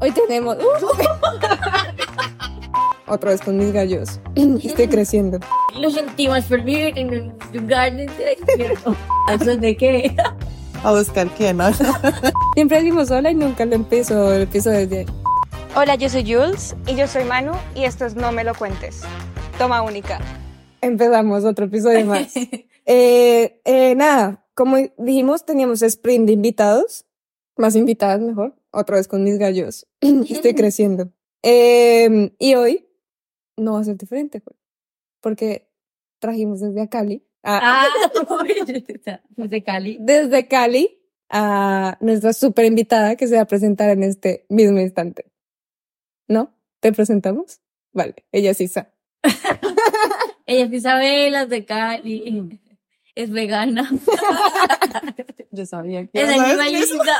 Hoy tenemos. Otra vez con mis gallos. Estoy creciendo. Lo sentimos por vivir en un lugar de de qué? A buscar quién, ¿no? Siempre decimos sola y nunca lo empiezo, lo empiezo desde ahí. Hola, yo soy Jules. Y yo soy Manu. Y esto es No Me Lo Cuentes. Toma única. Empezamos otro episodio más. eh, eh, nada, como dijimos, teníamos sprint de invitados. Más invitadas, mejor. Otra vez con mis gallos. Estoy creciendo. Eh, y hoy no va a ser diferente, pues, porque trajimos desde Cali. Ah, desde Cali. Desde Cali a nuestra super invitada que se va a presentar en este mismo instante. ¿No? ¿Te presentamos? Vale, ella es Isa. ella es Isabela de Cali. Es vegana. Yo sabía que Es animalista.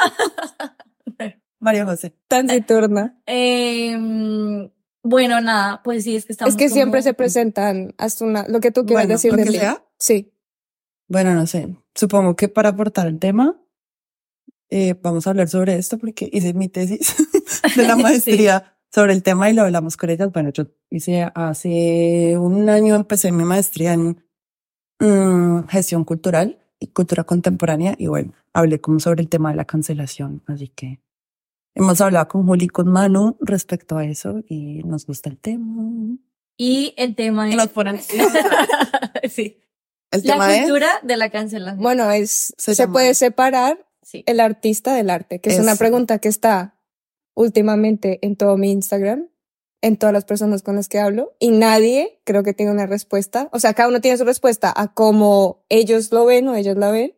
María José. Taciturna. Eh, bueno, nada, pues sí, es que estamos. Es que como- siempre se presentan hasta una, lo que tú quieras Bueno, decir lo de que sea. Sí. Bueno, no sé. Supongo que para aportar el tema, eh, vamos a hablar sobre esto porque hice mi tesis de la maestría sobre el tema y lo hablamos con ellas. Bueno, yo hice hace un año, empecé mi maestría en mm, gestión cultural y cultura contemporánea y bueno, hablé como sobre el tema de la cancelación. Así que hemos hablado con Juli y con Manu respecto a eso y nos gusta el tema. Y el tema es. nos ponen- sí. El La tema es... cultura de la cancelación. Bueno, es, Se se, puede separar sí. el artista del arte, que es una Eso. pregunta que está últimamente en todo mi Instagram, en todas las personas con las que hablo, y nadie creo que tiene una respuesta. O sea, cada uno tiene su respuesta a cómo ellos lo ven o ellos la ven,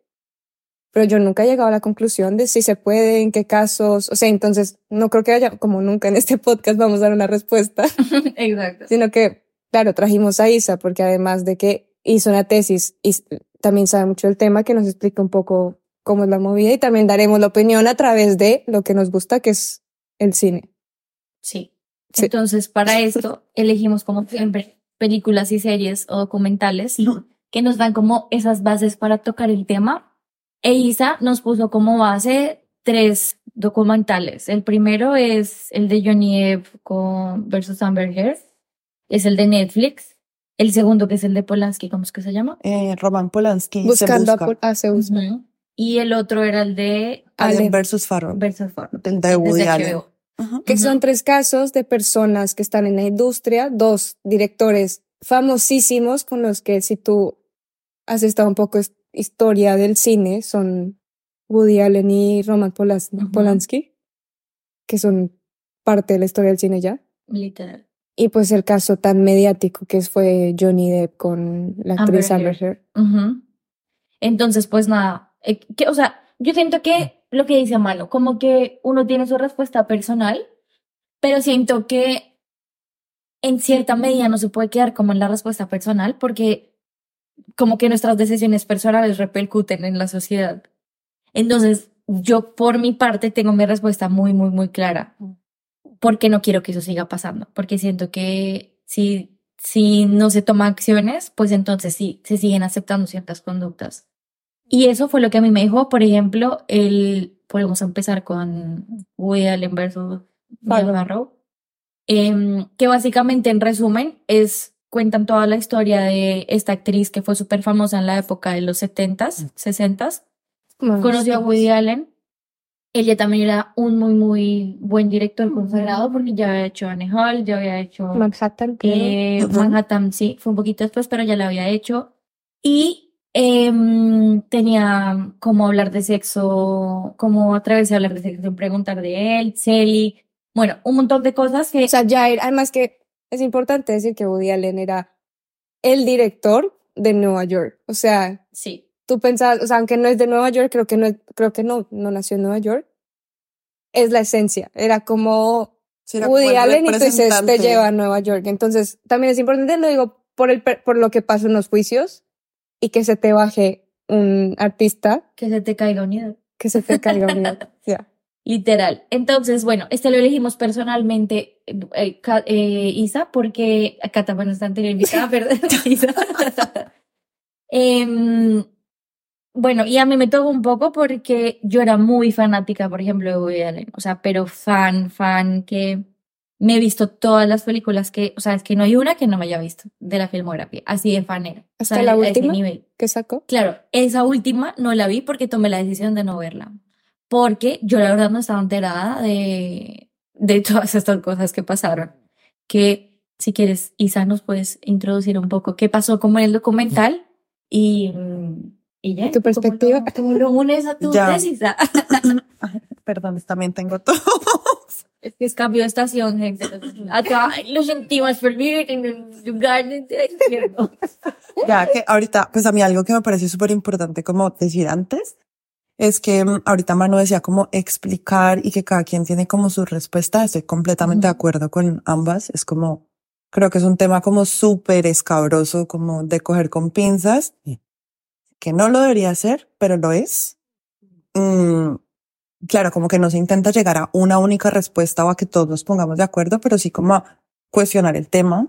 pero yo nunca he llegado a la conclusión de si se puede, en qué casos. O sea, entonces no creo que haya, como nunca en este podcast vamos a dar una respuesta, Exacto. sino que, claro, trajimos a Isa porque además de que hizo una tesis y también sabe mucho del tema, que nos explica un poco cómo es la movida y también daremos la opinión a través de lo que nos gusta, que es el cine. Sí. Sí. Entonces, para esto, elegimos como siempre películas y series o documentales que nos dan como esas bases para tocar el tema. E Isa nos puso como base tres documentales. El primero es el de Johnny Depp con versus Amber Heard. Es el de Netflix. El segundo que es el de Polanski, ¿cómo es que se llama? Eh, Roman Polanski Buscando se busca. a, Pol- a Zeus. Ujú. Y el otro era el de. Allen versus Farrow. versus Ford. El de Woody Desde Allen. Que son tres casos de personas que están en la industria, dos directores famosísimos con los que si tú has estado un poco historia del cine, son Woody Allen y Roman Polas- Ujú. Polanski, que son parte de la historia del cine ya. Literal. Y pues el caso tan mediático que fue Johnny Depp con la actriz Amber Heard. Ujú. Entonces, pues nada, eh, que, o sea, yo siento que lo que dice Mano, como que uno tiene su respuesta personal, pero siento que en cierta medida no se puede quedar como en la respuesta personal porque como que nuestras decisiones personales repercuten en la sociedad. Entonces, yo por mi parte tengo mi respuesta muy, muy, muy clara, porque no quiero que eso siga pasando, porque siento que si, si no se toman acciones, pues entonces sí, se siguen aceptando ciertas conductas. Y eso fue lo que a mí me dijo, por ejemplo, el, podemos empezar con Woody Allen versus Farrow. Farrow, em, que básicamente en resumen es, cuentan toda la historia de esta actriz que fue súper famosa en la época de los 70s, 60s, conoció a Woody Allen. Ella también era un muy, muy buen director consagrado porque ya había hecho Annie Hall, ya había hecho Manhattan. eh. Manhattan, sí, fue un poquito después, pero ya lo había hecho. Y em, tenía como hablar de sexo, como a hablar de sexo, preguntar de él, Sally, bueno, un montón de cosas que... O sea, ya era, además que es importante decir que Woody Allen era el director de Nueva York. O sea, sí, tú pensabas, o sea, aunque no es de Nueva York, creo que no, creo que no, no nació en Nueva York. Es la esencia. Era como Sí, era como Woody Allen y entonces te representante. lleva a Nueva York. Entonces, también es importante, lo digo, por el, por lo que pasó en los juicios y que se te baje un artista que se te caiga unidad. que se te caiga un Ya. Literal. Entonces, bueno, este lo elegimos personalmente, eh, Ca- eh, Isa, porque acá también está anterior invitada, perdón, Isa. Em, Bueno, y a mí me tocó un poco porque yo era muy fanática, por ejemplo, de Woody Allen. O sea, pero fan, fan, que me he visto todas las películas que, o sea, es que no hay una que no me haya visto de la filmografía. Así de fan era. ¿Hasta O sea, la a ese última? nivel. ¿Qué sacó? Claro, esa última no la vi porque tomé la decisión de no verla. Porque yo la verdad no estaba enterada de, de todas estas cosas que pasaron. Que si quieres, Isa, nos puedes introducir un poco qué pasó como en el documental y, mm, y ya. ¿Tu perspectiva? ¿Cómo lo, cómo lo unes a tu? Ah, Perdón, también tengo todo. Es que es cambio de estación, gente. Acá lo sentimos por vivir en el lugar. Ya que ahorita, pues a mí algo que me parece súper importante como decir antes es que mm, ahorita Manu decía como explicar y que cada quien tiene como su respuesta. Estoy completamente de acuerdo con ambas. Es como, creo que es un tema como súper escabroso, como de coger con pinzas, que no lo debería hacer, pero lo es. Mm, claro, como que no se intenta llegar a una única respuesta o a que todos nos pongamos de acuerdo, pero sí como a cuestionar el tema.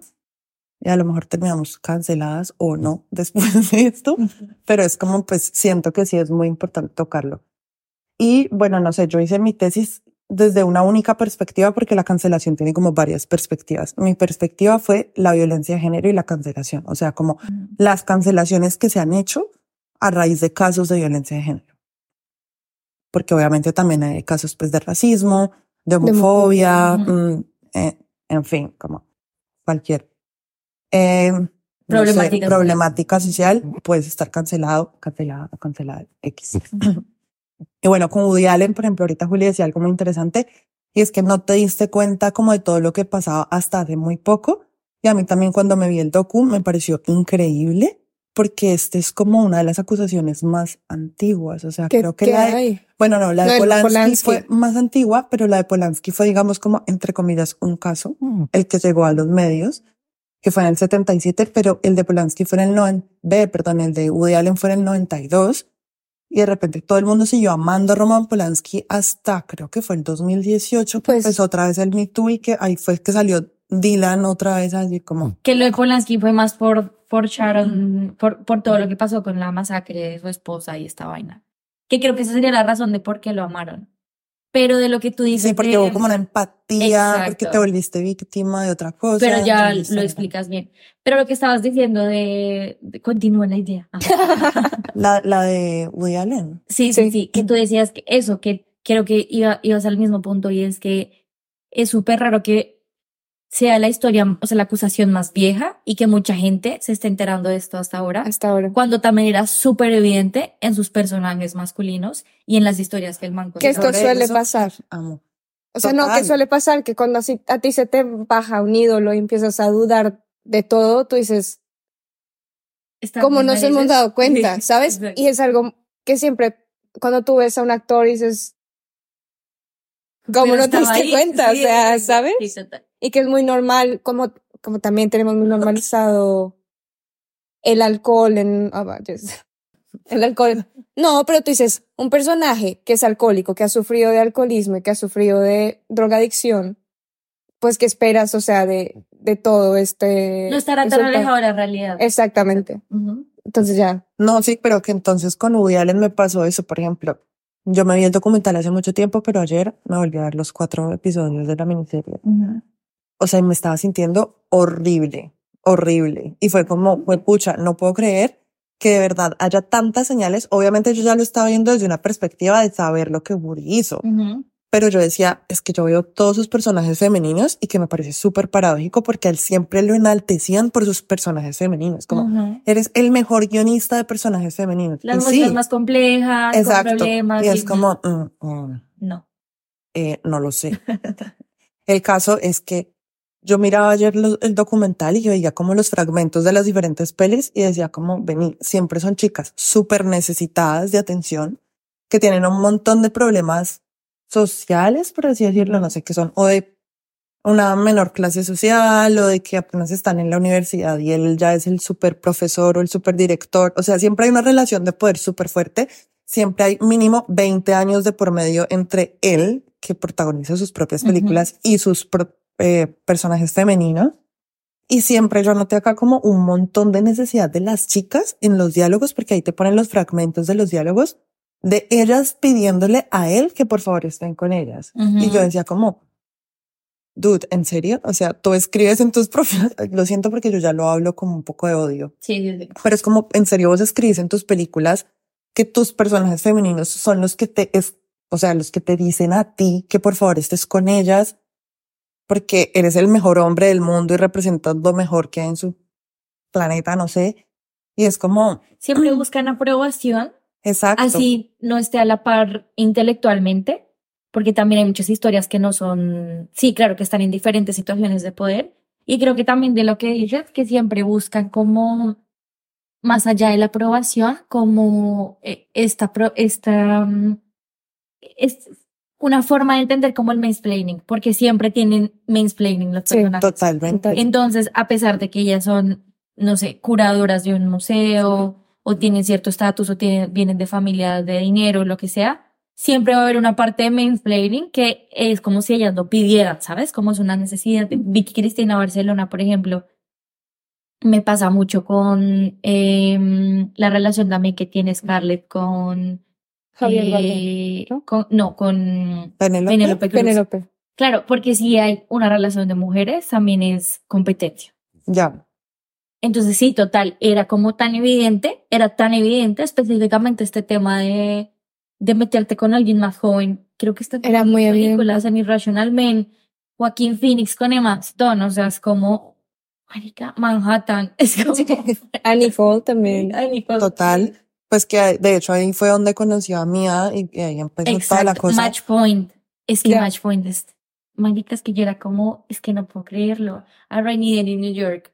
Y a lo mejor terminamos canceladas o no después de esto, pero es como, pues siento que sí es muy importante tocarlo. Y bueno, no sé, yo hice mi tesis desde una única perspectiva porque la cancelación tiene como varias perspectivas. Mi perspectiva fue la violencia de género y la cancelación, o sea, como las cancelaciones que se han hecho a raíz de casos de violencia de género. Porque obviamente también hay casos pues de racismo, de homofobia, homofobia. mm, eh, en fin, como cualquier eh, no sé, Problemática social. problemática social, puedes estar cancelado, cancelada, cancelada, X. y bueno, con Woody Allen, por ejemplo, ahorita Juli decía algo muy interesante, y es que no te diste cuenta como de todo lo que pasaba hasta hace muy poco. Y a mí también cuando me vi el docu me pareció increíble, porque este es como una de las acusaciones más antiguas. O sea, ¿Qué, creo que qué la de, hay? bueno, no, la Lo de de Polanski, Polanski. fue más antigua, pero la de Polanski fue, digamos, como, entre comillas, un caso, el que llegó a los medios, que fue en el 77, pero el de Polanski fue en el 90, ve, perdón, el de Woody Allen fue en el 92, y de repente todo el mundo siguió amando a Roman Polanski hasta, creo que fue el 2018, que Pues- empezó otra vez el Me Too y que ahí fue que salió Dylan otra vez así como, Que lo de Polanski fue más por, por Sharon, por, por todo lo que pasó con la masacre de su esposa y esta vaina. Que creo que esa sería la razón de por qué lo amaron. Pero de lo que tú dices. sí, porque hubo como una empatía, Exacto. porque te volviste víctima de otra cosa. Pero ya lo explicas bien. Pero lo que estabas diciendo de, de- continúa la idea. La, la de Woody Allen. Sí, sí, Sí. sí, que tú decías que eso, que creo que iba, ibas al mismo punto y es que es súper raro que sea la historia, o sea, la acusación más vieja y que mucha gente se esté enterando de esto hasta ahora, Hasta ahora. cuando también era súper evidente en sus personajes masculinos y en las historias que el man Que esto suele eso- pasar. Amo. O sea, no, que suele pasar que cuando así a ti se te baja un ídolo y empiezas a dudar de todo, tú dices, Está ¿cómo bien, nos hemos dado cuenta? Sí, ¿Sabes? exacto. Y es algo que siempre, cuando tú ves a un actor dices, ¿cómo Pero no te diste ahí, cuenta? sí, o sea, ¿sabes? sí, total. Y que es muy normal, como, como también tenemos muy normalizado el alcohol en, vayas. el alcohol. No, pero tú dices, un personaje que es alcohólico, que ha sufrido de alcoholismo y que ha sufrido de drogadicción, pues que esperas, o sea, de, de todo este. No estará tan alejado de la realidad. Exactamente. Ujú. Entonces ya. No, sí, pero que entonces con Woody Allen me pasó eso, por ejemplo. Yo me vi el documental hace mucho tiempo, pero ayer me volví a ver los cuatro episodios de la miniserie. O sea, me estaba sintiendo horrible, horrible. Y fue como, fue pucha, no puedo creer que de verdad haya tantas señales. Obviamente yo ya lo estaba viendo desde una perspectiva de saber lo que Woody hizo. Ujú. Pero yo decía, es que yo veo todos sus personajes femeninos y que me parece súper paradójico porque él siempre lo enaltecían por sus personajes femeninos. Como, Ujú. eres el mejor guionista de personajes femeninos. Las muestras sí, más complejas, con exacto. problemas. Y es y- como, mm, mm, No. eh, no lo sé. el caso es que yo miraba ayer los- el documental y yo veía como los fragmentos de las diferentes pelis y decía como, vení, siempre son chicas súper necesitadas de atención, que tienen un montón de problemas sociales, por así decirlo, no sé qué son, o de una menor clase social o de que apenas están en la universidad y él ya es el super profesor o el super director. O sea, siempre hay una relación de poder súper fuerte. Siempre hay mínimo 20 años de por medio entre él, que protagoniza sus propias películas, y sus pro- eh, personajes femeninos. Y siempre yo noté acá como un montón de necesidad de las chicas en los diálogos, porque ahí te ponen los fragmentos de los diálogos de ellas pidiéndole a él que por favor estén con ellas. Y yo decía como, dude, ¿en serio? O sea, tú escribes en tus profiles, lo siento porque yo ya lo hablo como un poco de odio. Sí, sí, sí. Pero es como, en serio, vos escribes en tus películas que tus personajes femeninos son los que te, es, o sea, los que te dicen a ti que por favor estés con ellas porque eres el mejor hombre del mundo y representas lo mejor que hay en su planeta, no sé. Y es como... Siempre buscan aprobación. Exacto. Así no esté a la par intelectualmente, porque también hay muchas historias que no son, sí, claro, que están en diferentes situaciones de poder. Y creo que también de lo que dices, que siempre buscan como, más allá de la aprobación, como eh, esta, esta, mm, es una forma de entender como el mansplaining, porque siempre tienen mansplaining los personajes. totalmente. Entonces, a pesar de que ellas son, no sé, curadoras de un museo, o tienen cierto estatus, o tienen, vienen de familia de dinero, lo que sea, siempre va a haber una parte de mansplaining que es como si ellas lo pidieran, ¿sabes? Como es una necesidad. Vicky Cristina Barcelona, por ejemplo, me pasa mucho con eh, la relación también que tiene Scarlett con Javier eh, con, no, con Penélope. Penélope. Claro, porque si hay una relación de mujeres, también es competencia. Ya. Entonces sí, total, era como tan evidente, era tan evidente específicamente este tema de, de meterte con alguien más joven. Creo que está en Era muy películas en Irrational Men, Joaquín Phoenix con Emma Stone, o sea, es como, marica, Manhattan, es como, Annie Hall también. Ay, Nicole. Total. Pues que de hecho ahí fue donde conoció a Mia y, y ahí empezó toda la Exacto, cosa. Match Point. Es que Ya. Match Point es, marica, es que yo era como, es que no puedo creerlo. A Rainy Day in New York.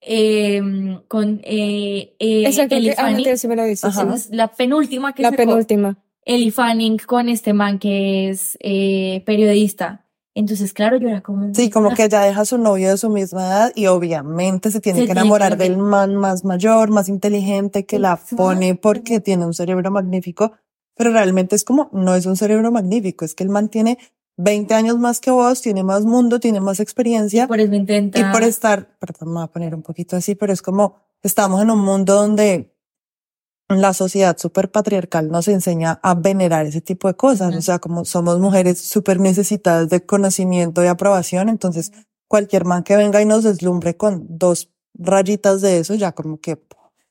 Eh, con eh, eh, Exacto, Ellie que, ah, Fanning. sí me lo dices. Sí. La penúltima que La sacó. penúltima. Ellie Fanning con este man que es eh, periodista. Entonces, claro, yo era como... Sí, como que ella deja a su novio de su misma edad y obviamente se tiene Se que tiene enamorar que- del man más mayor, más inteligente, que la pone porque tiene un cerebro magnífico, pero realmente es como, no es un cerebro magnífico, es que el man tiene 20 años más que vos, tiene más mundo, tiene más experiencia Por eso intenta... y por estar, perdón, me voy a poner un poquito así, pero es como, estamos en un mundo donde la sociedad súper patriarcal nos enseña a venerar ese tipo de cosas. O sea, como somos mujeres súper necesitadas de conocimiento y aprobación, entonces cualquier man que venga y nos deslumbre con dos rayitas de eso, ya como que...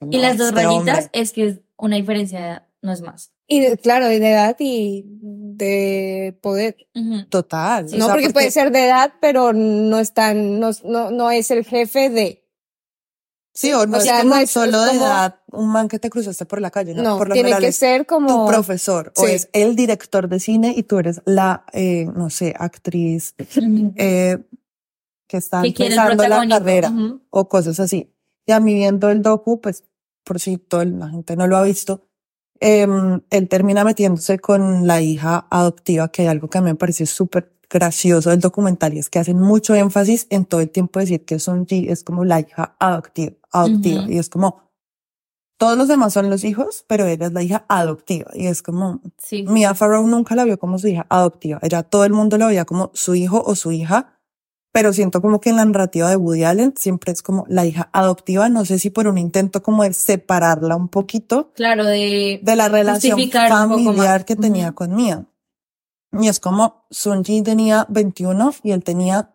Y no, las dos este rayitas hombre. es que es una diferencia de edad, no es más. Y de- claro, de edad y de poder. Total. Sí. o no, sea, porque, puede ser de edad, pero no es tan, no, no, no es el jefe de. Sí, o no o es sea, como no solo es de como- edad un man que te cruzaste por la calle, ¿no? No, por lo tiene que es ser como. tu profesor o Sí. es el director de cine y tú eres la, eh, no sé, actriz eh, que está empezando la carrera Ujú. o cosas así. Y a mí viendo el docu, pues por si toda la gente no lo ha visto, em, él termina metiéndose con la hija adoptiva, que hay algo que a mí me pareció súper gracioso del documental y es que hacen mucho énfasis en todo el tiempo decir que Son Ji es como la hija adoptiva, adoptiva Ujú. y es como todos los demás son los hijos, pero ella es la hija adoptiva y es como Sí. Mia Farrow nunca la vio como su hija adoptiva. Ella, todo el mundo la veía como su hijo o su hija, pero siento como que en la narrativa de Woody Allen siempre es como la hija adoptiva. No sé si por un intento como de separarla un poquito Claro, de... de la relación familiar que tenía Ujú. con Mia. Y es como Sunji tenía 21 y él tenía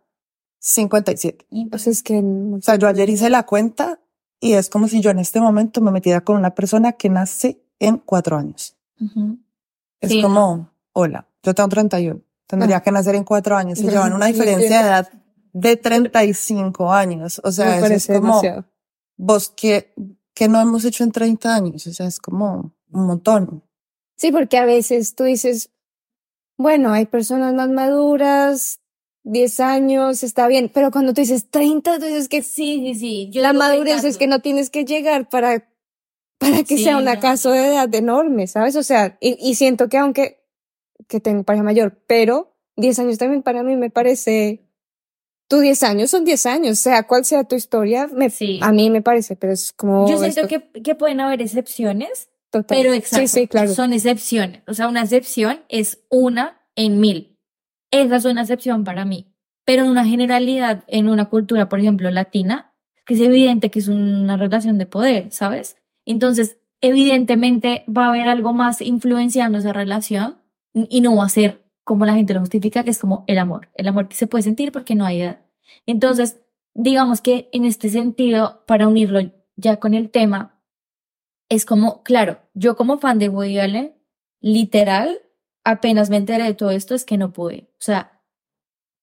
57. O sea, es que. O sea, yo ayer hice la cuenta y es como si yo en este momento me metiera con una persona que nace en cuatro años. Ujú. Es Sí, como, hola, yo tengo 31, tendría Ah. que nacer en cuatro años. Ujú. llevan una diferencia de edad de 35 años. O sea, eso es como, demasiado. vos que, que no hemos hecho en 30 años. O sea, es como un montón. Sí, porque a veces tú dices, bueno, hay personas más maduras, 10 años, está bien, pero cuando tú dices 30, tú dices que Sí, sí, sí. Yo la madurez es que no tienes que llegar para, para que Sí, sea un no. acaso de edad enorme, ¿sabes? O sea, y, y siento que aunque que tengo pareja mayor, pero 10 años también para mí me parece, tú 10 años son 10 años, sea cual sea tu historia, me, Sí. a mí me parece, pero es como... Yo siento esto- que, que pueden haber excepciones, total. pero exacto, Sí, sí, claro. son excepciones. O sea, una excepción es una en mil. Esa es una excepción para mí. pero en una generalidad, en una cultura, por ejemplo, latina, que es evidente que es una relación de poder, ¿sabes? Entonces, evidentemente va a haber algo más influenciando esa relación y no va a ser como la gente lo justifica, que es como el amor, el amor que se puede sentir porque no hay edad. Entonces, digamos que en este sentido, para unirlo ya con el tema, es como, claro, yo como fan de Woody Allen, literal, apenas me enteré de todo esto, es que no pude. O sea,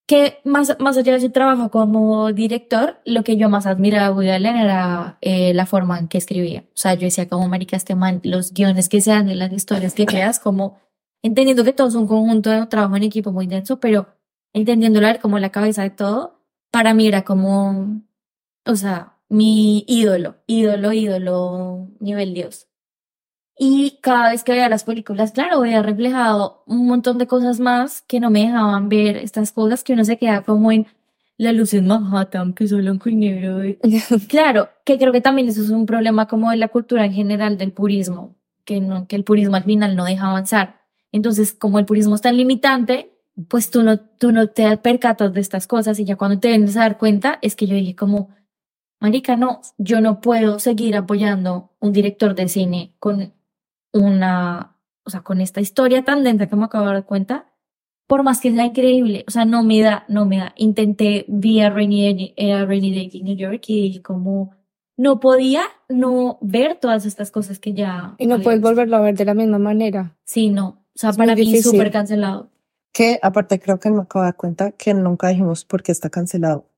que más, más allá de su trabajo como director, lo que yo más admiraba de Woody Allen era eh, la forma en que escribía. O sea, yo decía como marica este man, los guiones que se dan en las historias que creas, como entendiendo que todo es un conjunto de trabajo en equipo muy denso, pero entendiéndolo como la cabeza de todo, para mí era como, o sea, mi ídolo, ídolo, ídolo, nivel Dios. Y cada vez que veía las películas, claro, veía reflejado un montón de cosas más que no me dejaban ver estas cosas que uno se queda como en la luz en Manhattan, que es blanco y negro. claro, que creo que también eso es un problema como de la cultura en general del purismo, que, no, que el purismo al final no deja avanzar. Entonces, como el purismo es tan limitante, pues tú no, tú no te percatas de estas cosas y ya cuando te vienes a dar cuenta es que yo dije como, marica, no, yo no puedo seguir apoyando un director de cine con una, o sea, con esta historia tan lenta que me acabo de dar cuenta, por más que sea increíble, o sea, no me da, no me da. Intenté vía Rainy, Day, Rainy Day in New York y como no podía no ver todas estas cosas que ya... Y no puedes volverlo a ver de la misma manera. Sí, no. O sea, para mí súper cancelado. Que aparte creo que me acabo de dar cuenta que nunca dijimos por qué está cancelado.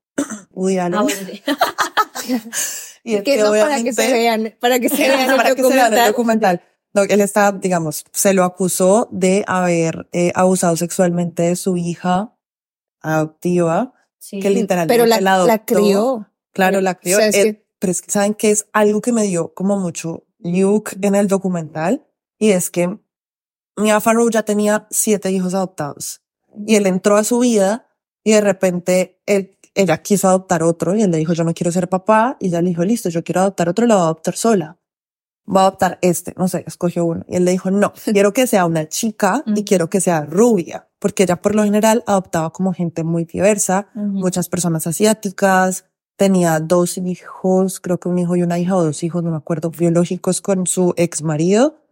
Woody Allen. Ah, y es que, no para que se vean, para que se vean para que se vean el documental él está, digamos, se lo acusó de haber eh, abusado sexualmente de su hija adoptiva, que literalmente pero la, la, adoptó. la crió. Claro, la crió. Pero es que saben que es algo que me dio como mucho look en el documental y es que Mia Farrow ya tenía siete hijos adoptados y él entró a su vida y de repente él, ella quiso adoptar otro y él le dijo yo no quiero ser papá y ella le dijo listo yo quiero adoptar otro lo voy a adoptar sola va a adoptar este, no sé, escogió uno. Y él le dijo, no, quiero que sea una chica y quiero que sea rubia, porque ella por lo general adoptaba como gente muy diversa, muchas personas asiáticas, tenía dos hijos, creo que un hijo y una hija o dos hijos, no me acuerdo, biológicos con su ex marido,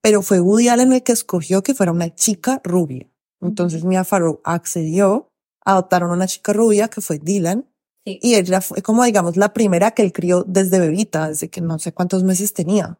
pero fue Woody Allen el que escogió que fuera una chica rubia. Entonces Mia Farrow accedió, adoptaron una chica rubia que fue Dylan, Y ella fue como, digamos, la primera que él crió desde bebita, desde que no sé cuántos meses tenía.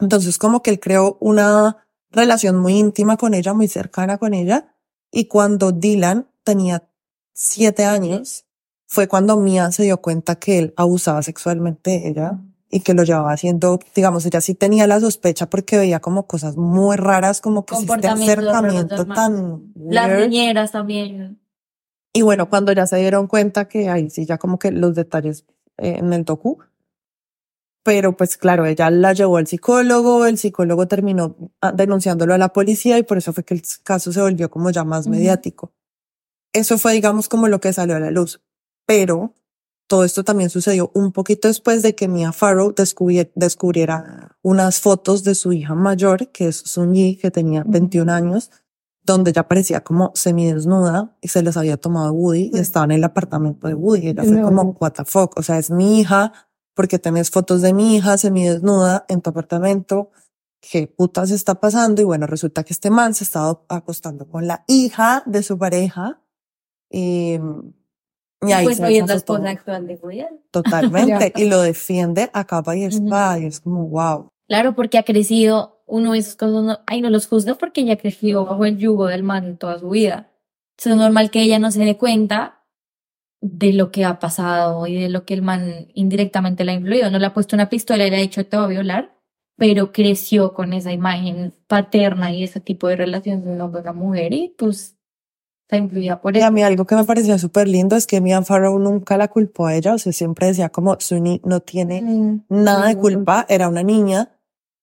Entonces como que él creó una relación muy íntima con ella, muy cercana con ella. Y cuando Dylan tenía siete años, fue cuando Mia se dio cuenta que él abusaba sexualmente de ella y que lo llevaba haciendo, digamos, ella sí tenía la sospecha porque veía como cosas muy raras, como que este acercamiento tan... Las niñeras también. Y bueno, cuando ya se dieron cuenta que ahí sí, ya como que los detalles eh, en el docu, pero pues claro, ella la llevó al psicólogo, el psicólogo terminó ah, denunciándolo a la policía y por eso fue que el caso se volvió como ya más mediático. Eso fue, digamos, como lo que salió a la luz. Pero todo esto también sucedió un poquito después de que Mia Farrow descubriera unas fotos de su hija mayor, que es Sun Yi, que tenía 21 años, donde ella parecía como semidesnuda y se les había tomado Woody y estaba en el apartamento de Woody. Ella fue como, what the fuck, o sea, es mi hija, porque tenés fotos de mi hija semidesnuda en tu apartamento. ¿Qué putas está pasando? Y bueno, resulta que este man se estaba acostando con la hija de su pareja. Y, y ahí pues hoy es la esposa actual de Julián. Totalmente. y lo defiende a capa y espada. Y es como, wow. Claro, porque ha crecido uno de esos cosas. No, ay, no los juzgo porque ella creció bajo el yugo del man toda su vida. Es normal que ella no se dé cuenta de lo que ha pasado y de lo que el man indirectamente le ha influido. No le ha puesto una pistola y le ha dicho te voy a violar, pero creció con esa imagen paterna y ese tipo de relación de un hombre y una mujer y pues está influida por eso. Y a mí algo que me parecía súper lindo es que Mia Farrow nunca la culpó a ella, o sea, siempre decía como Sunny no tiene mm, nada de culpa, era una niña.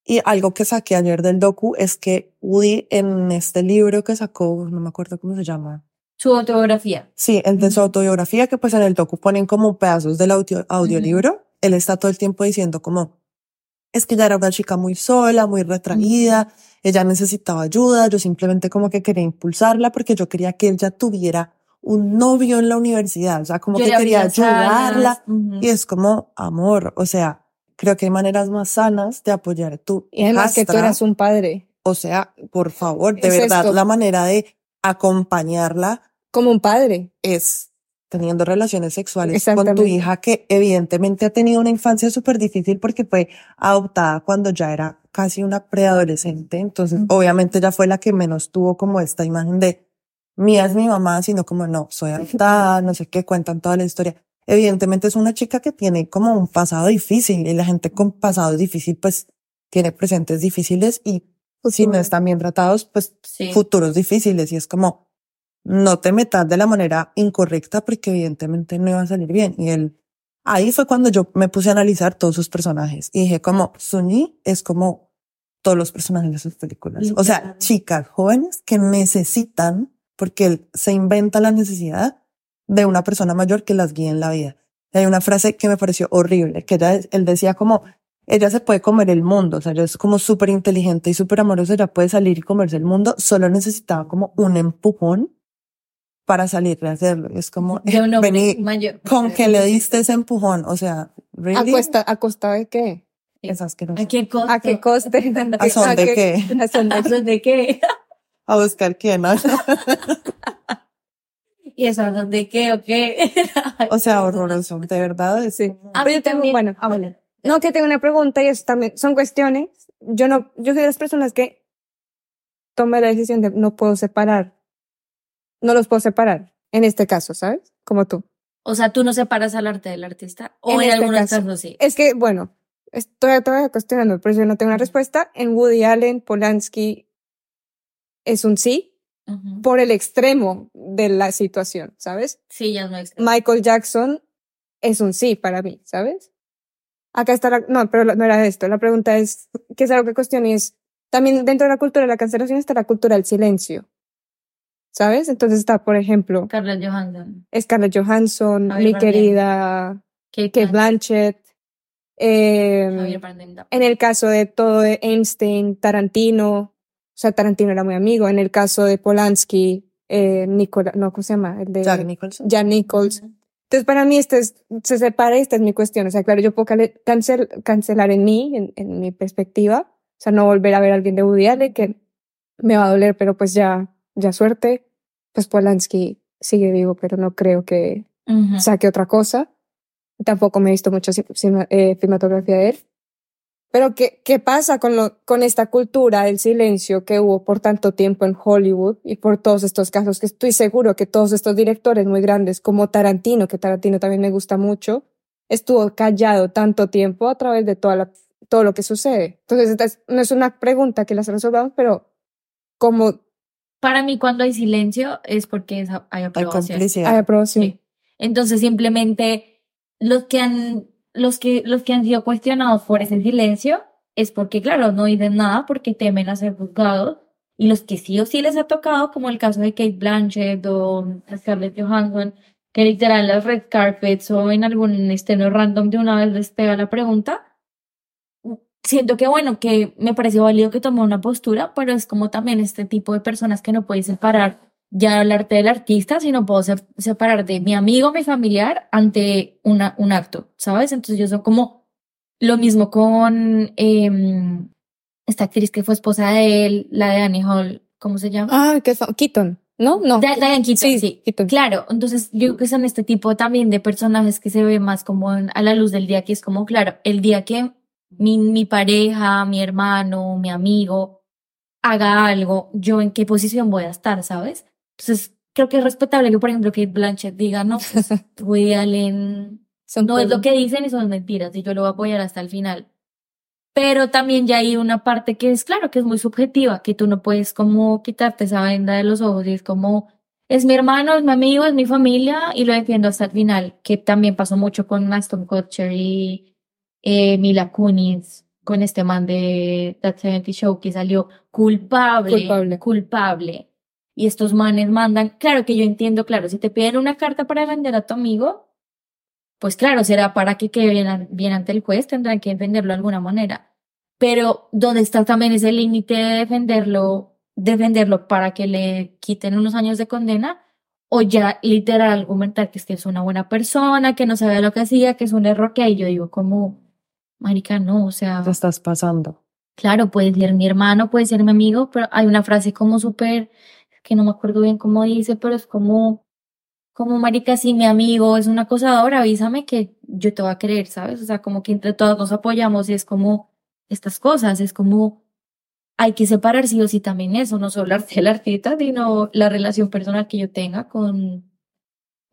Y algo que saqué ayer del docu es que Woody en este libro que sacó, no me acuerdo cómo se llama, su autobiografía. Sí, el de su autobiografía, que pues en el docu ponen como pedazos del audio, audiolibro. Él está todo el tiempo diciendo como, es que ella era una chica muy sola, muy retraída, ella necesitaba ayuda, yo simplemente como que quería impulsarla porque yo quería que ella tuviera un novio en la universidad, o sea, como Yo que quería ayudarla. Y es como amor, o sea, creo que hay maneras más sanas de apoyar a tu Y además que tú eras un padre, O sea, por favor, de Es verdad, esto. la manera de acompañarla como un padre. es teniendo relaciones sexuales con tu hija que evidentemente ha tenido una infancia súper difícil porque fue adoptada cuando ya era casi una preadolescente. Entonces, obviamente ella fue la que menos tuvo como esta imagen de mía es mi mamá, sino como no, soy adoptada, no sé qué, cuentan toda la historia. Evidentemente es una chica que tiene como un pasado difícil y la gente con pasado difícil pues tiene presentes difíciles y si no están bien tratados pues Sí. futuros difíciles y es como no te metas de la manera incorrecta porque evidentemente no iba a salir bien. Y él, ahí fue cuando yo me puse a analizar todos sus personajes y dije como Sunny es como todos los personajes de sus películas. O sea, chicas jóvenes que necesitan, porque él se inventa la necesidad de una persona mayor que las guíe en la vida. Hay una frase que me pareció horrible, que ella, él decía como, ella se puede comer el mundo, o sea, ella es como súper inteligente y súper amorosa, ella puede salir y comerse el mundo, solo necesitaba como un empujón para salir de hacerlo. Es como, De un hombre vení, mayor. con que le diste ese empujón, o sea, ¿A really? costa, ¿A costa de qué? Es asqueroso. ¿A qué costo? ¿A qué coste? ¿A son ¿A de qué- qué? a son de ¿A son de qué? A buscar quién, ¿no? ¿Y eso de qué o qué? O sea, horroroso, de verdad. Sí. A Pero yo tengo- también. bueno, Ah, bueno. No, que tengo una pregunta y eso también son cuestiones. Yo no, yo soy de las personas que toma la decisión de no puedo separar. No los puedo separar. En este caso, ¿sabes? Como tú. O sea, tú no separas al arte del artista. O En en, este algunos caso. casos sí. Es que, bueno, estoy todavía cuestionando, pero yo no tengo una respuesta. En Woody Allen, Polanski es un sí Por el extremo de la situación, ¿sabes? Sí, ya no extra. Michael Jackson es un sí para mí, ¿sabes? Acá está la, no, pero no era esto. La pregunta es, que es algo que cuestioné, es, también dentro de la cultura de la cancelación está la cultura del silencio, ¿sabes? Entonces está, por ejemplo, Carlos Johansson. Scarlett Johansson, Javier mi Bardem. querida Kate Kate Blanchett. Blanchett, eh, en el caso de todo de Einstein, Tarantino, sea, Tarantino era muy amigo, en el caso de Polanski, eh, Nicola, no, ¿cómo se llama? El de Jack Nicholson. Jack Nichols. Entonces, para mí, este es, se separa, esta es mi cuestión. O sea, claro, yo puedo cancel, cancelar en mí, en, en mi perspectiva. O sea, no volver a ver a alguien de Woody Allen, que me va a doler, pero pues ya, ya suerte. Pues Polanski sigue vivo, pero no creo que Ujú. saque otra cosa. Tampoco me he visto cima- eh, filmografía de él. Pero ¿qué, qué pasa con, lo, con esta cultura del silencio que hubo por tanto tiempo en Hollywood y por todos estos casos? Que estoy seguro que todos estos directores muy grandes, como Tarantino, que Tarantino también me gusta mucho, estuvo callado tanto tiempo a través de toda la, todo lo que sucede. Entonces, esta es- no es una pregunta que las resolvamos, pero como Para mí, cuando hay silencio, es porque es- hay aprobación. hay aprobación. Sí. Entonces, simplemente los que han, los que, los que han sido cuestionados por ese silencio es porque, claro, no dicen nada porque temen a ser juzgados. Y los que sí o sí les ha tocado, como el caso de Kate Blanchett o Scarlett Johansson, que literal en las red carpets o en algún estreno random de una vez les pega la pregunta. Siento que, bueno, que me pareció válido que tomó una postura, pero es como también este tipo de personas que no puedes separar ya el arte del artista, sino puedo se- separar de mi amigo, mi familiar, ante una, un acto, ¿sabes? Entonces yo soy como lo mismo con em, esta actriz que fue esposa de él, la de Annie Hall, ¿cómo se llama? Ah, que es fa- Keaton, ¿no? No. Di- Diane Keaton, sí, sí. Keaton. Claro, entonces yo creo que son este tipo también de personajes que se ve más como en- a la luz del día, que es como, claro, el día que mi, mi pareja, mi hermano, mi amigo haga algo, yo en qué posición voy a estar, ¿sabes? Entonces, creo que es respetable que, por ejemplo, Kate Blanchett diga, no, pues, Woody Allen Son no es lo que dicen y son mentiras y yo lo voy a apoyar hasta el final. Pero también ya hay una parte que es claro que es muy subjetiva, que tú no puedes como quitarte esa venda de los ojos y es como, es mi hermano, es mi amigo, es mi familia y lo defiendo hasta el final, que también pasó mucho con Aston Kutcher y eh, Mila Kunis, con este man de That 70 Show que salió culpable, Culpable. culpable. Y estos manes mandan, claro que yo entiendo, claro, si te piden una carta para defender a tu amigo, pues claro, será para que quede bien, bien ante el juez, tendrán que defenderlo de alguna manera. Pero ¿dónde está también ese límite de defenderlo, defenderlo para que le quiten unos años de condena? o ya literal argumentar que es que es una buena persona, que no sabe lo que hacía, que es un error que ahí yo digo como, marica, no, o sea, Te estás pasando. claro, puede ser mi hermano, puede ser mi amigo, pero hay una frase como súper, que no me acuerdo bien cómo dice, pero es como, como marica, si mi amigo es un acosador, avísame que yo te voy a creer, ¿sabes? O sea, como que entre todos nos apoyamos y es como estas cosas, es como hay que separar sí o sí también eso, no solo del artista, sino la relación personal que yo tenga con...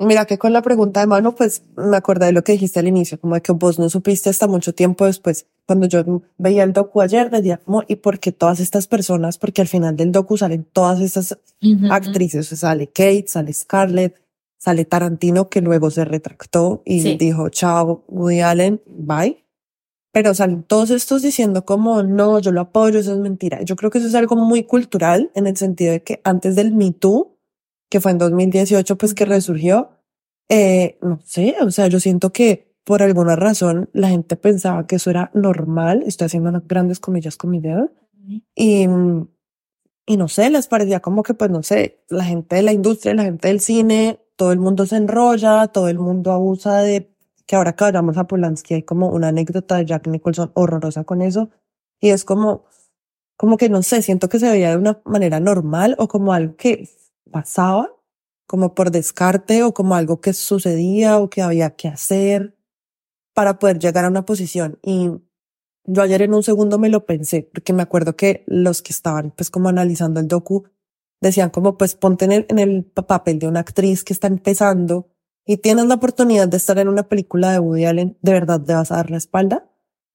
Mira que con la pregunta de mano, pues me acordé de lo que dijiste al inicio, como de que vos no supiste hasta mucho tiempo después. Cuando yo veía el docu ayer, decía como, ¿y por qué todas estas personas? Porque al final del docu salen todas estas Ujú. actrices. O sea, sale Kate, sale Scarlett, sale Tarantino, que luego se retractó y Sí. dijo, chao, Woody Allen, bye. Pero salen todos estos diciendo como, no, yo lo apoyo, eso es mentira. Yo creo que eso es algo muy cultural en el sentido de que antes del Me Too, que fue en 2018, pues que resurgió, eh, no sé, o sea, yo siento que por alguna razón la gente pensaba que eso era normal, estoy haciendo unas grandes comillas con mi dedo, y, mm, y no sé, les parecía como que, pues no sé, la gente de la industria, la gente del cine, todo el mundo se enrolla, todo el mundo abusa de que ahora que vayamos a Polanski hay como una anécdota de Jack Nicholson horrorosa con eso, y es como, como que no sé, siento que se veía de una manera normal o como algo que pasaba, como por descarte o como algo que sucedía o que había que hacer para poder llegar a una posición. Y yo ayer en un segundo me lo pensé, porque me acuerdo que los que estaban pues como analizando el docu decían como pues ponte en el, en el pa- papel de una actriz que está empezando y tienes la oportunidad de estar en una película de Woody Allen, ¿de verdad te vas a dar la espalda?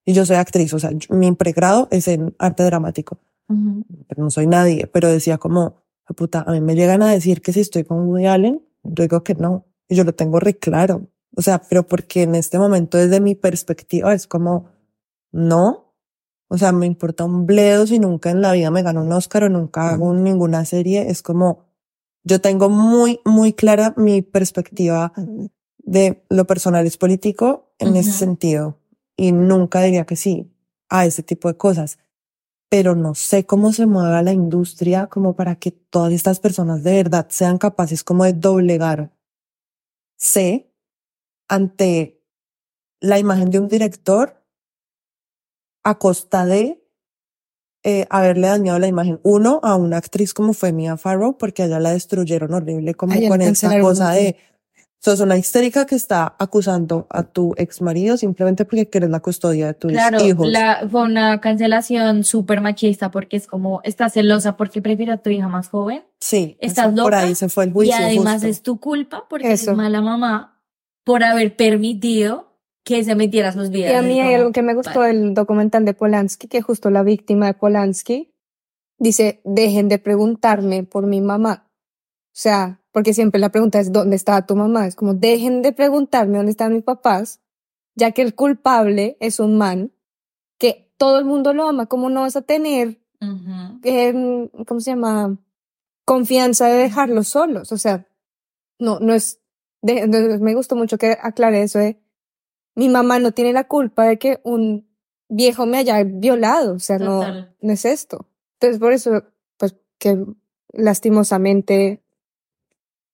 Y yo soy actriz, o sea, mi pregrado es en arte dramático Ujú. pero no soy nadie, pero decía como, "Ah, puta, a mí me llegan a decir que si estoy con Woody Allen, yo digo que no, y yo lo tengo re claro. O sea, pero porque en este momento desde mi perspectiva es como, no, o sea, me importa un bledo si nunca en la vida me gano un Oscar o nunca hago ninguna serie, es como, yo tengo muy, muy clara mi perspectiva de lo personal es político en ese Ujú. sentido y nunca diría que sí a ese tipo de cosas pero no sé cómo se mueva la industria como para que todas estas personas de verdad sean capaces como de doblegar sé ante la imagen de un director a costa de eh, haberle dañado la imagen uno a una actriz como fue Mia Farrow porque allá la destruyeron horrible como Ay, con esa cosa de sos una histérica que está acusando a tu ex marido simplemente porque quieres la custodia de tus Claro, hijos. la, fue una cancelación súper machista porque es como, estás celosa porque prefieres a tu hija más joven Sí, estás eso, por loca ahí se fue el y juicio. además justo. es tu culpa porque Eso. eres mala mamá por haber permitido que se metiera sus vidas. Y a mí hay como, algo que me gustó vale. del documental de Polanski, que justo la víctima de Polanski dice, dejen de preguntarme por mi mamá. O sea, porque siempre la pregunta es, ¿dónde estaba tu mamá? Es como, dejen de preguntarme dónde están mis papás, ya que el culpable es un man que todo el mundo lo ama. ¿Cómo no vas a tener, eh, ¿cómo se llama? Confianza de dejarlos solos. O sea, no, no es, de- me gustó mucho que aclare eso de, mi mamá no tiene la culpa de que un viejo me haya violado, o sea, no, no es esto. Entonces, por eso, pues, que lastimosamente,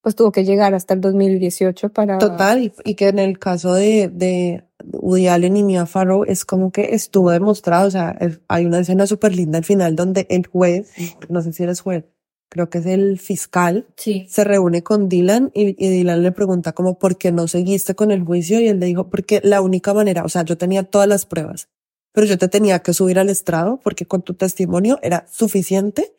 pues tuvo que llegar hasta el 2018 para... Total, y, y que en el caso de, de Woody Allen y Mia Farrow es como que estuvo demostrado, o sea, es- hay una escena súper linda al final donde el juez, no sé si eres juez, creo que es el fiscal, Sí. se reúne con Dylan y, y Dylan le pregunta como por qué no seguiste con el juicio y él le dijo porque la única manera, o sea, yo tenía todas las pruebas, pero yo te tenía que subir al estrado porque con tu testimonio era suficiente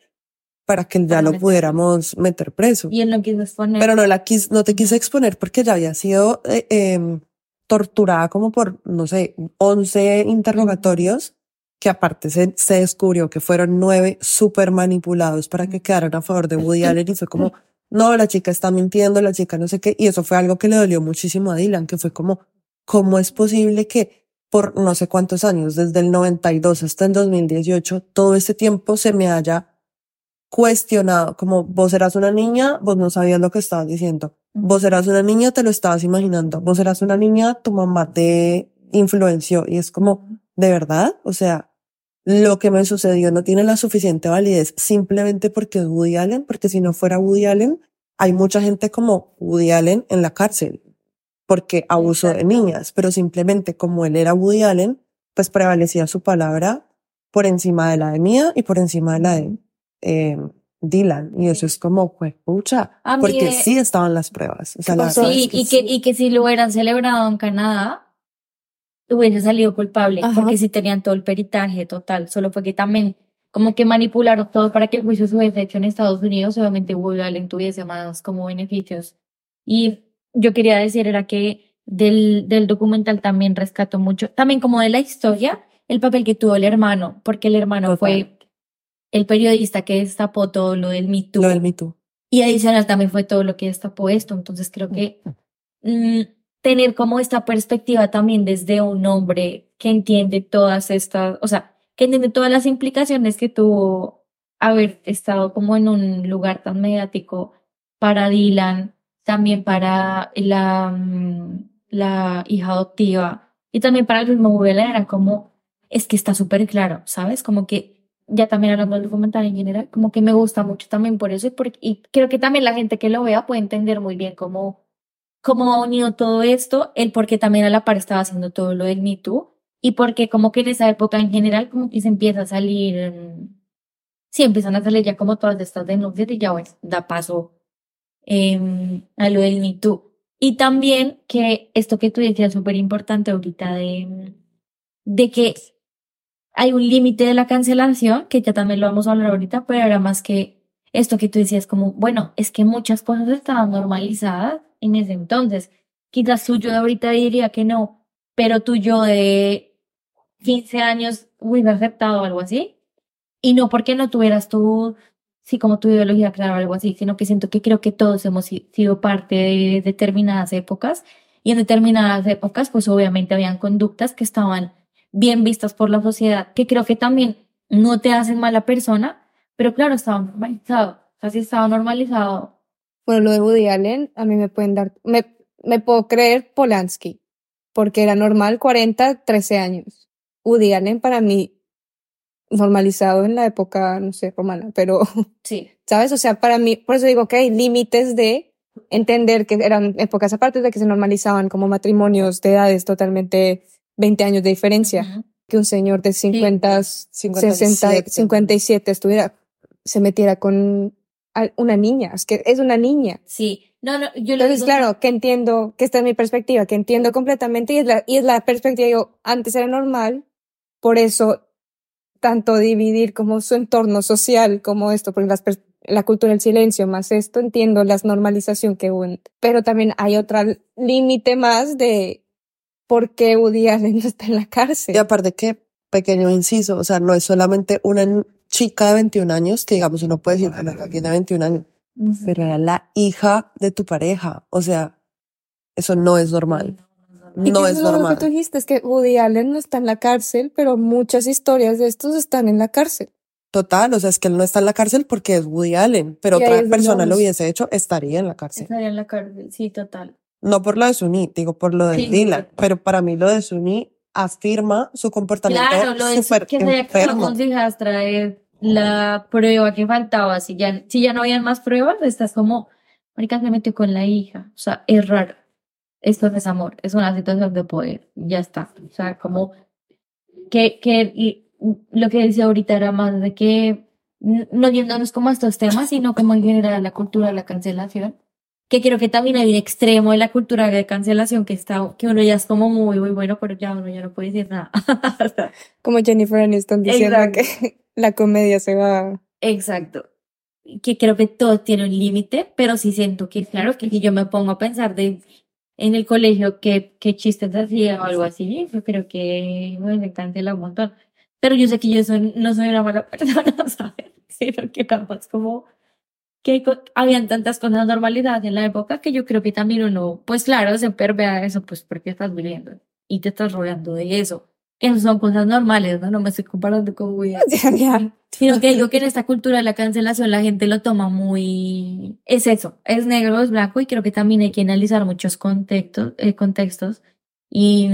para que ya lo pudiéramos meter preso. Y él no quiso exponer. Pero no la quis, no te quise exponer porque ya había sido eh, em, torturada como por, no sé, 11 interrogatorios, que aparte se, se descubrió que fueron nueve súper manipulados para que quedaran a favor de Woody Allen y fue como, no, la chica está mintiendo, la chica no sé qué, y eso fue algo que le dolió muchísimo a Dylan, que fue como, ¿cómo es posible que por no sé cuántos años, desde el 92 hasta el 2018, todo este tiempo se me haya cuestionado, como vos eras una niña, vos no sabías lo que estabas diciendo. Vos eras una niña, te lo estabas imaginando. Vos eras una niña, tu mamá te influenció y es como, ¿de verdad? O sea, lo que me sucedió no tiene la suficiente validez simplemente porque es Woody Allen, porque si no fuera Woody Allen, hay mucha gente como Woody Allen en la cárcel porque abusó de niñas, pero simplemente como él era Woody Allen, pues prevalecía su palabra por encima de la de Mía y por encima de la de eh, Dylan. Y eso es como, pues, pucha, A porque sí estaban las pruebas. O sea, la Sí, es que y que, y que si lo hubieran celebrado en Canadá, hubiese salido culpable, Ajá. porque sí tenían todo el peritaje total, solo fue que también como que manipularon todo para que el juicio se hubiese hecho en Estados Unidos, obviamente Woody Allen tuviese más como beneficios. Y yo quería decir era que del, del documental también rescató mucho, también como de la historia, el papel que tuvo el hermano, porque el hermano fue el periodista que destapó todo lo del Me Too. Lo del Me Too. Y adicional también fue todo lo que destapó esto. Entonces creo que mm, tener como esta perspectiva también desde un hombre que entiende todas estas, o sea, que entiende todas las implicaciones que tuvo haber estado como en un lugar tan mediático para Dylan, también para la, mm, la hija adoptiva y también para el mismo Allen, era como, es que está súper claro, ¿sabes? Como que ya también hablando del documental en general, como que me gusta mucho también por eso y, porque, y creo que también la gente que lo vea puede entender muy bien cómo, cómo ha unido todo esto, el por qué también a la par estaba haciendo todo lo del Me Too y porque como que en esa época en general como que se empieza a salir, mm, sí, empiezan a salir ya como todas estas denuncias y ya bueno, da paso em, a lo del Me Too. Y también que esto que tú decías súper importante ahorita de, de que hay un límite de la cancelación, que ya también lo vamos a hablar ahorita, pero era más que esto que tú decías, como, bueno, es que muchas cosas estaban normalizadas en ese entonces. Quizás tú yo de ahorita diría que no, pero tú yo de 15 años hubiera aceptado algo así. Y no porque no tuvieras tú, sí, como tu ideología clara o algo así, sino que siento que creo que todos hemos si- sido parte de determinadas épocas. Y en determinadas épocas, pues obviamente habían conductas que estaban bien vistas por la sociedad, que creo que también no te hacen mala persona, pero claro, estaba normalizado. O sea, estaba normalizado. Bueno, lo de Woody Allen, a mí me pueden dar, me, me puedo creer Polanski, porque era normal 40, 13 años. Woody Allen para mí, normalizado en la época, no sé, romana, pero, Sí. ¿sabes? O sea, para mí, por eso digo que hay límites de entender que eran épocas aparte de que se normalizaban como matrimonios de edades totalmente 20 años de diferencia, que un señor de 50, 60, 57. 57 estuviera, se metiera con una niña, es que es una niña. Sí. No, no, yo lo Entonces, digo- claro, que entiendo, que esta es mi perspectiva, que entiendo completamente y es la, y es la perspectiva, yo, antes era normal, por eso tanto dividir como su entorno social, como esto, porque las la cultura del silencio más esto, entiendo la normalización que hubo, pero también hay otro límite más de por qué Woody Allen no está en la cárcel. Y aparte que, pequeño inciso, o sea, no es solamente una chica de 21 años, que digamos uno puede decir, bueno, tiene 21 años, pero era la hija de tu pareja. O sea, eso no es normal. Y No que es eso Lo que tú normal. dijiste es que Woody Allen no está en la cárcel, pero muchas historias de estos están en la cárcel. Total, o sea, es que él no está en la cárcel porque es Woody Allen, pero otra es persona lo hubiese hecho, estaría en la cárcel. Estaría en la cárcel, sí, total. No por lo de Suni, digo por lo de Sí, Dylan, sí. pero para mí lo de Suni afirma su comportamiento Claro, lo de súper que enfermo. con su la prueba que faltaba. Si ya, si ya no habían más pruebas, estás como, marica se metió con la hija. O sea, es raro. Esto no es amor, es una situación de poder. Ya está. O sea, como que, que y lo que decía ahorita era más de que no yéndonos como a estos temas, sino como en general la cultura de la cancelación. Que creo que también hay un extremo de la cultura de cancelación que está, que uno ya es como muy, muy bueno, pero ya uno ya no puede decir nada. Como Jennifer Aniston diciendo Exacto. que la comedia se va. Exacto. Que creo que todo tiene un límite, pero sí siento que, claro, que si yo me pongo a pensar de en el colegio qué, qué chistes hacía o algo así, yo creo que bueno, me cancela un montón. Pero yo sé que yo soy- no soy una mala persona, ¿sabes? Sino que más como que habían tantas cosas normalizadas en la época que yo creo que también uno, pues claro, se pervea eso, pues porque estás viviendo y te estás rodeando de eso. Que son cosas normales, ¿no? No me estoy comparando con ya. Sino que digo que en esta cultura de la cancelación la gente lo toma muy... Es eso, es negro, es blanco y creo que también hay que analizar muchos contextos, eh, contextos y,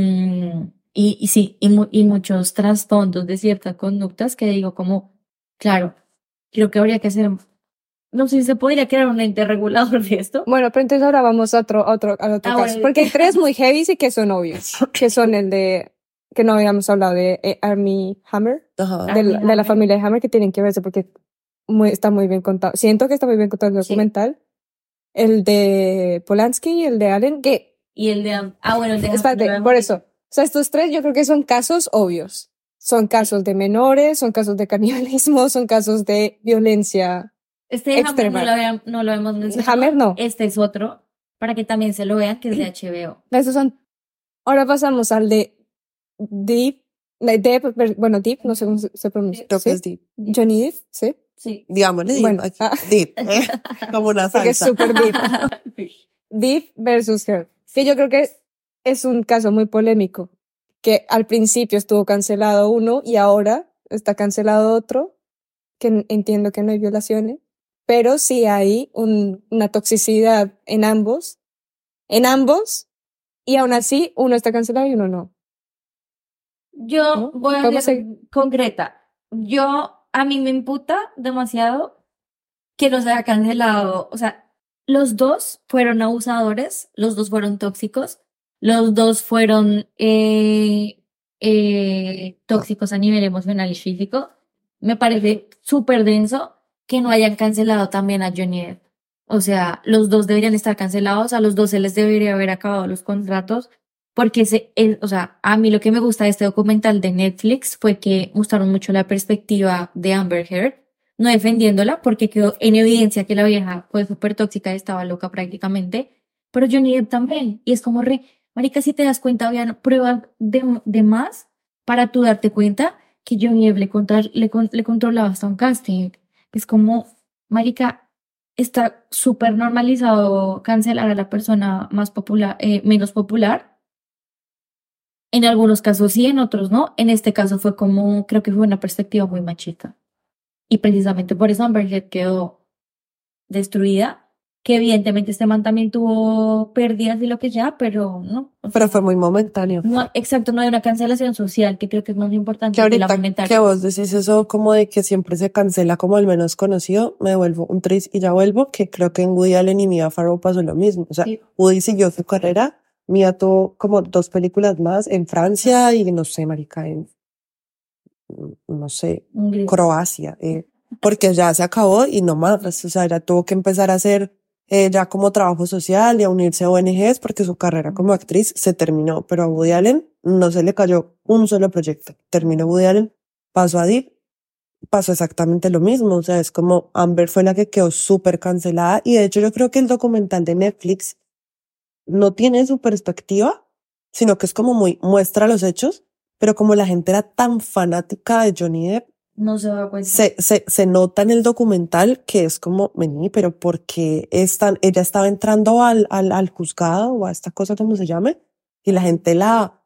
y, y sí, y, mu- y muchos trasfondos de ciertas conductas que digo como, claro, creo que habría que hacer no sé si se podría crear un ente regulador de esto. Bueno, pero entonces ahora vamos a otro, a otro, al otro Ah, caso. bueno. Porque hay tres muy heavy y que son obvios. Que son el de, que no habíamos hablado de eh, Army Hammer, Ajá. Ah. de, la- de la Hammer. familia de Hammer, que tienen que verse porque muy, está muy bien contado. Siento que está muy bien contado el Sí. documental. El de Polanski, el de Allen, que, Y el de, ah, bueno, el de espérate, por eso. O sea, estos tres yo creo que son casos obvios. Son casos de menores, son casos de canibalismo, son casos de violencia. Este de Hammer no lo, había- no lo hemos mencionado. Hammer no. Este es otro, para que también se lo vean, que es de HBO. Estos son. Ahora pasamos al de Deep. de Depp, ver- bueno, Deep, no sé cómo se pronuncia. Creo que ¿sí? es deep. Johnny Depp, sí. Sí. Digámosle deep. Bueno, aquí. ah. Deep. Como una Porque es salsa. súper deep. Deep versus Her. Que yo creo que es un caso muy polémico. Que al principio estuvo cancelado uno y ahora está cancelado otro. Que en- entiendo que no hay violaciones. Pero sí hay un- una toxicidad en ambos. En ambos. Y aún así, uno está cancelado y uno no. Yo ¿No? voy a ¿Cómo ser concreta. Yo, a mí me imputa demasiado que no se haya cancelado. O sea, los dos fueron abusadores, los dos fueron tóxicos, los dos fueron eh, eh, tóxicos a nivel emocional y físico. Me parece súper denso que no hayan cancelado también a Johnny Depp. O sea, los dos deberían estar cancelados, a los dos se les debería haber acabado los contratos porque se, el- o sea, a mí lo que me gusta de este documental de Netflix fue que mostraron mucho la perspectiva de Amber Heard, no defendiéndola, porque quedó en evidencia que la vieja fue súper tóxica y estaba loca prácticamente, pero Johnny Depp también, y es como re, marica, si te das cuenta, habían pruebas de, de más para tú darte cuenta que Johnny Depp le, le, le controlaba hasta un casting. Es como, marica, está súper normalizado cancelar a la persona más popular, eh, menos popular, en algunos casos sí, en otros no. En este caso fue como, creo que fue una perspectiva muy machista. Y precisamente por eso Amber Heard quedó destruida. Que evidentemente este man también tuvo pérdidas y lo que sea, pero no. o Pero fue muy momentáneo. no, exacto, no hay una cancelación social, que creo que es más importante Que que la ahorita monetaria. que vos decís eso como de que siempre se cancela como el menos conocido, me devuelvo un tris y ya vuelvo, que creo que en Woody Allen y Mia Farrow pasó lo mismo. O sea, Sí. Woody siguió su carrera, Mia tuvo como dos películas más en Francia y no sé, marica, en, no sé. Croacia, eh, porque ya se acabó y no más, o sea, ya tuvo que empezar a hacer ya como trabajo social y a unirse a ONGs porque su carrera como actriz se terminó, pero a Woody Allen no se le cayó un solo proyecto. Terminó Woody Allen, pasó a Deep, pasó exactamente lo mismo, o sea, es como Amber fue la que quedó súper cancelada y de hecho yo creo que el documental de Netflix no tiene su perspectiva, sino que es como muy muestra los hechos, pero como la gente era tan fanática de Johnny Depp, No se da cuenta. se, se, se nota en el documental que es como, vení, pero porque están, ella estaba entrando al, al, al juzgado o a esta cosa como se llame, y la gente la,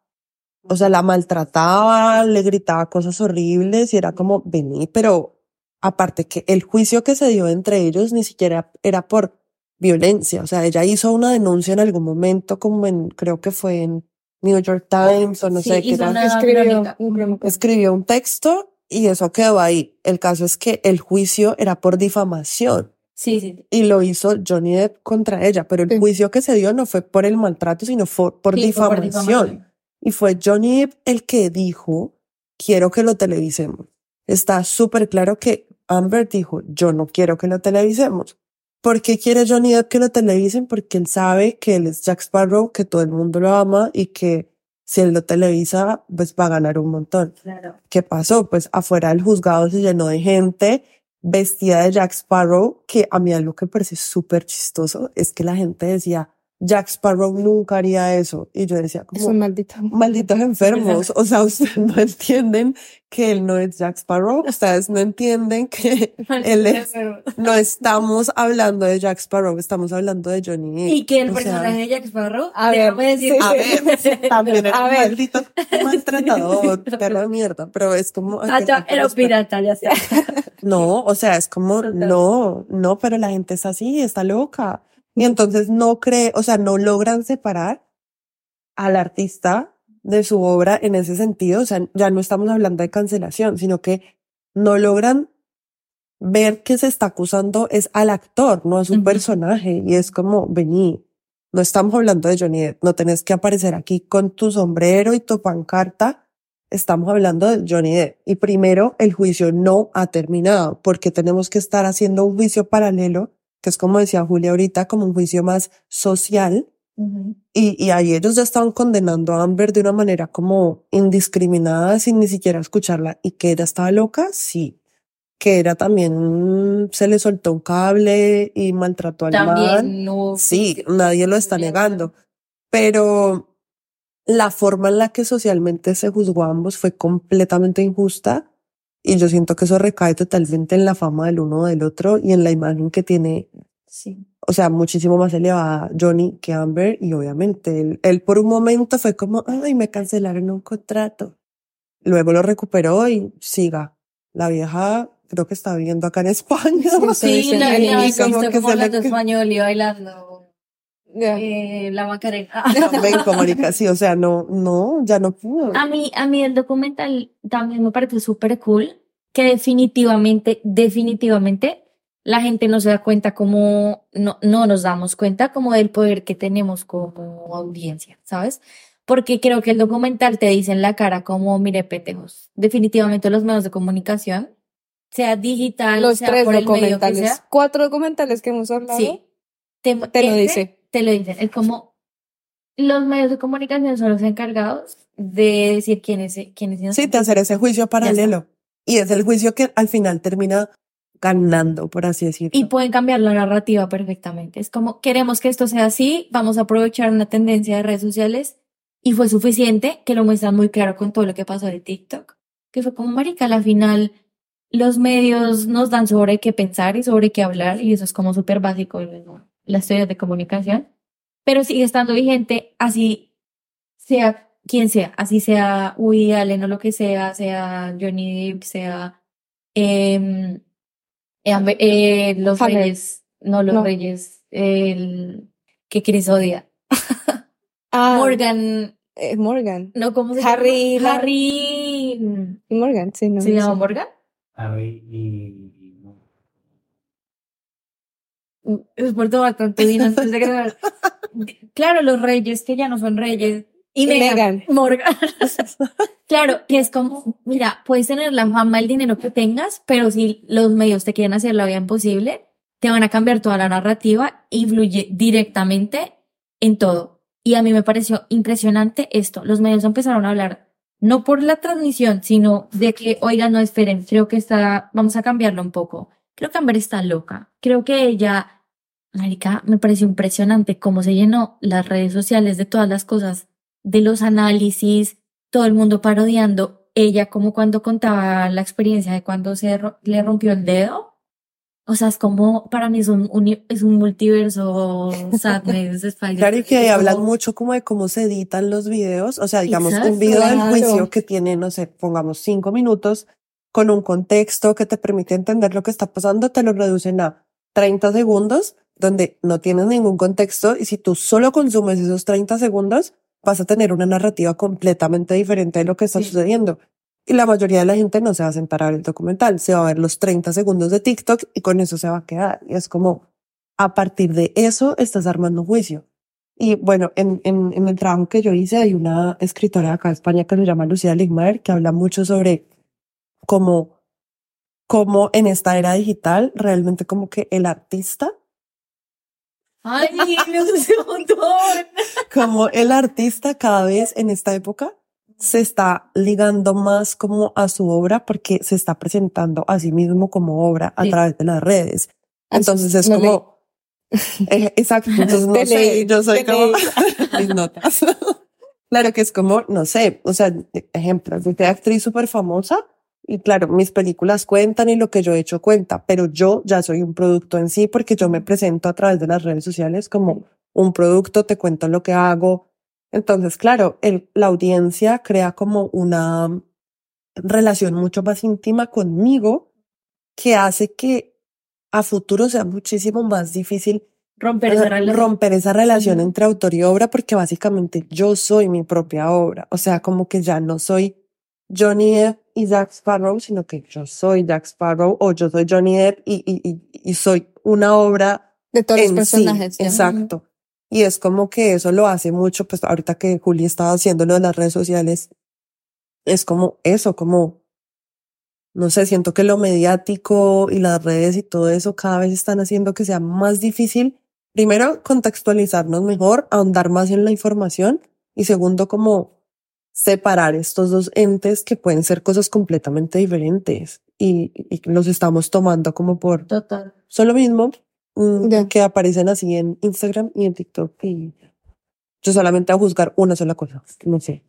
o sea, la maltrataba, le gritaba cosas horribles y era como, vení, pero aparte que el juicio que se dio entre ellos ni siquiera era por violencia, o sea, ella hizo una denuncia en algún momento, como en, creo que fue en New York Times o no Sí, sé qué Escribió escribió un texto y eso quedó ahí. El caso es que el juicio era por difamación Sí, sí. y lo hizo Johnny Depp contra ella, pero el Sí. juicio que se dio no fue por el maltrato, sino fue por, Sí, fue por difamación. difamación. Y fue Johnny Depp el que dijo, quiero que lo televisemos. Está súper claro que Amber dijo, yo no quiero que lo televisemos. ¿Por qué quiere Johnny Depp que lo televisen? Porque él sabe que él es Jack Sparrow, que todo el mundo lo ama y que si él lo televisa, pues va a ganar un montón. Claro. ¿Qué pasó? Pues afuera del juzgado se llenó de gente vestida de Jack Sparrow, que a mí algo que parece súper chistoso es que la gente decía, Jack Sparrow nunca haría eso. Y yo decía, Es como, un maldito. malditos enfermos. O sea, ustedes no entienden que él no es Jack Sparrow. Ustedes no entienden que él es, no estamos hablando de Jack Sparrow, estamos hablando de Johnny. Depp. Y que el O sea, personaje de Jack Sparrow, A ver, decir, a ver, también era A un ver. maldito maltratador, perro de mierda, pero es como... Ah, ya, era un pirata, ya sé. No, o sea, es como, no, no, pero la gente está así, está loca. Y entonces no cree, o sea, no logran separar al artista de su obra en ese sentido. O sea, ya no estamos hablando de cancelación, sino que no logran ver que se está acusando es al actor, no es un Ujú. personaje. Y es como, vení, no estamos hablando de Johnny Depp, no tenés que aparecer aquí con tu sombrero y tu pancarta. Estamos hablando de Johnny Depp. Y primero, el juicio no ha terminado porque tenemos que estar haciendo un juicio paralelo, que es como decía Julia ahorita, como un juicio más social. Y, y ahí ellos ya estaban condenando a Amber de una manera como indiscriminada sin ni siquiera escucharla. Y que ella estaba loca, sí. Que era también, se le soltó un cable y maltrató al man. También no. Sí, nadie lo está Bien. negando. Pero la forma en la que socialmente se juzgó a ambos fue completamente injusta. Y yo siento que eso recae totalmente en la fama del uno o del otro y en la imagen que tiene Sí. o sea, muchísimo más elevada Johnny que Amber y obviamente él, él por un momento fue como, ay, me cancelaron un contrato. Luego lo recuperó y siga. La vieja creo que está viviendo acá en España. Sí, Sí, sí, la, sí, la he como que se le- español y bailando Eh, la Macarena. Marica, sí, o sea, no, no, ya no pudo. A mí, a mí el documental también me parece súper cool, que definitivamente, definitivamente la gente no se da cuenta como, no, no nos damos cuenta como del poder que tenemos como audiencia, ¿sabes? Porque creo que el documental te dice en la cara como, mire, petejos, definitivamente los medios de comunicación, sea digital, Los sea tres por el medio que documentales, sea, cuatro documentales que hemos hablado. Sí. Te, Te lo ese dice. Te lo dicen. Es como los medios de comunicación son los encargados de decir quiénes quiénes Sí, de hacer ese juicio paralelo. Y es el juicio que al final termina ganando, por así decirlo. y pueden cambiar la narrativa perfectamente. Es como queremos que esto sea así, vamos a aprovechar una tendencia de redes sociales y fue suficiente que lo muestran muy claro con todo lo que pasó de TikTok, que fue como marica, al final los medios nos dan sobre qué pensar y sobre qué hablar y eso es como súper básico en las teorías de comunicación, pero sigue estando vigente así sea quien sea, así sea Woody Allen o lo que sea, sea Johnny Depp, sea em, eh, eh, los Hammer. reyes, no los No. reyes, el que Chris odia. Ah, Morgan, eh, Morgan. no, ¿cómo se Harry, llama? la- Harry, Morgan, sí, no. ¿se llama sí. Morgan? Harry y... tomar tanto vino antes de grabar. Claro, los reyes que ya no son reyes. Y Meghan. Morgan. claro, que es como, mira, puedes tener la fama, el dinero que tengas, pero si los medios te quieren hacer la vida imposible, te van a cambiar toda la narrativa, influye directamente en todo. Y a mí me pareció impresionante esto. Los medios empezaron a hablar no por la transmisión, sino de que, oigan, no esperen, creo que está, vamos a cambiarlo un poco. Creo que Amber está loca. Creo que ella, marica, me pareció impresionante cómo se llenó las redes sociales de todas las cosas, de los análisis, todo el mundo parodiando. Ella como cuando contaba la experiencia de cuando se ro- le rompió el dedo. O sea, es como, para mí es un, uni- es un multiverso sadness, Spider- Claro, y que hablan como- mucho como de cómo se editan los videos. O sea, digamos, Exacto, un video del claro. juicio que tiene, no sé, pongamos cinco minutos con un contexto que te permite entender lo que está pasando, te lo reducen a 30 segundos, donde no tienes ningún contexto. Y si tú solo consumes esos 30 segundos, vas a tener una narrativa completamente diferente de lo que está Sí. sucediendo. Y la mayoría de la gente no se va a sentar a ver el documental, se va a ver los 30 segundos de TikTok y con eso se va a quedar. Y es como, a partir de eso estás armando un juicio. Y bueno, en, en, en el trabajo que yo hice hay una escritora de acá de España que se llama Lucía Ligmaer que habla mucho sobre cómo, cómo en esta era digital realmente como que el artista, Ay, me gusta un montón. como el artista cada vez en esta época se está ligando más como a su obra porque se está presentando a sí mismo como obra a Sí. través de las redes. Entonces es no como, Eh, exacto, entonces no sé, yo soy como mis notas. claro que es como, no sé, o sea, ejemplo, soy actriz súper famosa y claro, mis películas cuentan y lo que yo he hecho cuenta, pero yo ya soy un producto en sí porque yo me presento a través de las redes sociales como un producto, te cuento lo que hago. Entonces, claro, el, la audiencia crea como una relación mucho más íntima conmigo que hace que a futuro sea muchísimo más difícil Romper esa relación. romper esa relación entre autor y obra porque básicamente yo soy mi propia obra. O sea, como que ya no soy Johnny Depp y Jack Sparrow, sino que yo soy Jack Sparrow o yo soy Johnny Depp y, y, y, y soy una obra De todos los en sí, personajes. ya. exacto. Y es como que eso lo hace mucho, pues ahorita que Juli estaba haciendo lo de las redes sociales, es como eso, como, no sé, siento que lo mediático y las redes y todo eso cada vez están haciendo que sea más difícil, primero, contextualizarnos mejor, ahondar más en la información y segundo, como separar estos dos entes que pueden ser cosas completamente diferentes y, y los estamos tomando como por Total. son lo mismo mm, que aparecen así en Instagram y en TikTok y yo solamente a juzgar una sola cosa, no sé.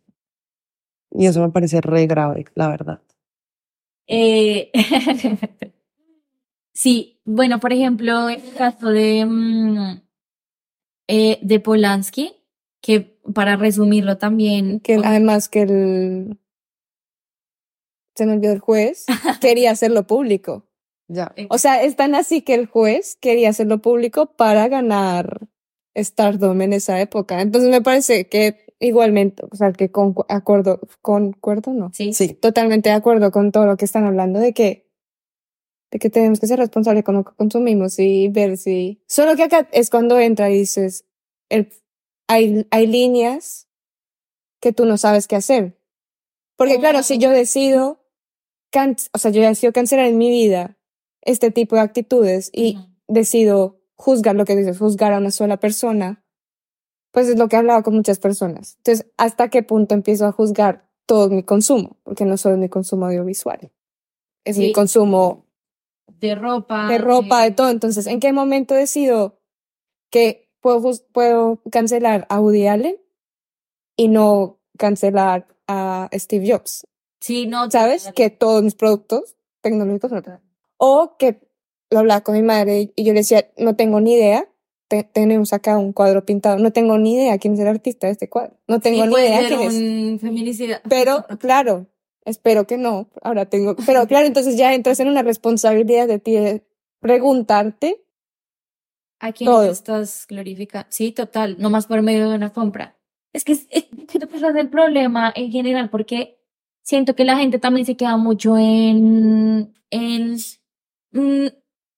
Y eso me parece re grave, la verdad. Eh, sí, bueno, por ejemplo, el caso de, mm, eh, de Polanski, que para resumirlo también, Que el- además que el se me olvidó el juez quería hacerlo público. Ya. O sea, es tan así que el juez quería hacerlo público para ganar Stardom en esa época. Entonces me parece que igualmente, o sea, que con acuerdo, concuerdo, no. sí, Sí, Totalmente de acuerdo con todo lo que están hablando de que de que tenemos que ser responsables con lo que consumimos y ver si solo que acá es cuando entra y dices el, hay hay líneas que tú no sabes qué hacer. Porque claro, si yo decido can- o sea, yo decido cancelar en mi vida este tipo de actitudes y decido juzgar lo que dices, juzgar a una sola persona, pues es lo que he hablado con muchas personas. Entonces, ¿hasta qué punto empiezo a juzgar todo mi consumo? Porque no solo es mi consumo audiovisual, es mi consumo de ropa. de ropa, de eh, todo. Entonces, ¿en qué momento decido que puedo, puedo cancelar a Woody Allen y no cancelar a Steve Jobs? Sí, no. ¿Sabes? Que todos mis productos tecnológicos no O que lo hablaba con mi madre y yo le decía, no tengo ni idea. te- tenemos acá un cuadro pintado. No tengo ni idea quién es el artista de este cuadro. No tengo Sí, ni idea quién es. un feminicida. Pero, claro, espero que no. Ahora tengo, pero claro, entonces ya entras en una responsabilidad de ti de preguntarte. ¿A quién Todo. estás glorificando? Sí, total, no más por medio de una compra. Es que siento que ese es el problema en general, porque siento que la gente también se queda mucho en, en, mm,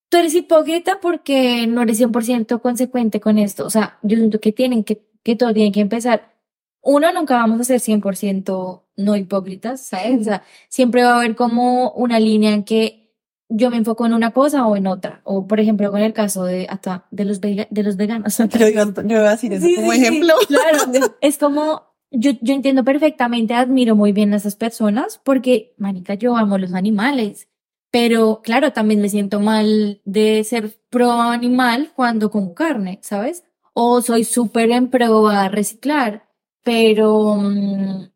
tú eres hipócrita porque no eres 100% consecuente con esto. O sea, yo siento que tienen que, que todo tiene que empezar. Uno, nunca vamos a ser 100% no hipócritas, ¿sabes? O sea, siempre va a haber como una línea en que yo me enfoco en una cosa o en otra. O, por ejemplo, con el caso de, hasta, de los, vega- de los veganos. Yo iba, yo iba a decir eso Sí, como sí, sí, ejemplo. Claro, es como, yo, yo entiendo perfectamente, admiro muy bien a esas personas porque, manica, yo amo los animales. Pero, claro, también me siento mal de ser pro animal cuando como carne, ¿sabes? O soy súper en pro a reciclar, pero, mm,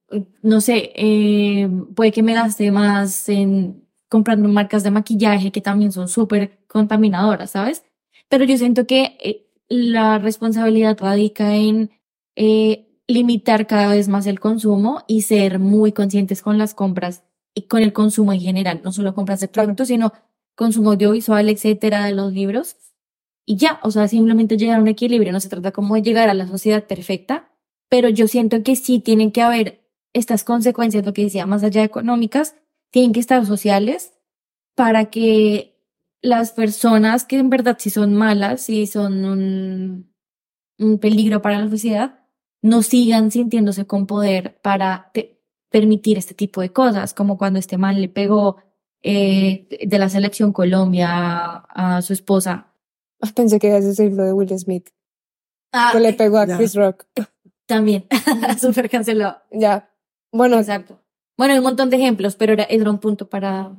no sé, eh, puede que me gaste más en comprando marcas de maquillaje que también son súper contaminadoras, ¿sabes? Pero yo siento que eh, la responsabilidad radica en eh, limitar cada vez más el consumo y ser muy conscientes con las compras y con el consumo en general, no solo compras de productos, sino consumo audiovisual, etcétera, de los libros. Y ya, o sea, simplemente llegar a un equilibrio, no se trata como de llegar a la sociedad perfecta, pero yo siento que sí tienen que haber estas consecuencias, lo que decía, más allá de económicas, tienen que estar sociales para que las personas que en verdad sí son malas y son un, un peligro para la sociedad, no sigan sintiéndose con poder para te- permitir este tipo de cosas, como cuando este man le pegó eh, de la selección Colombia a, a su esposa. Ah, Pensé que ibas a decir lo de Will Smith, Ah, que le pegó a ya. Chris Rock. también, súper cancelado. Ya. Bueno, Exacto. Bueno, hay un montón de ejemplos, pero era, era un punto para...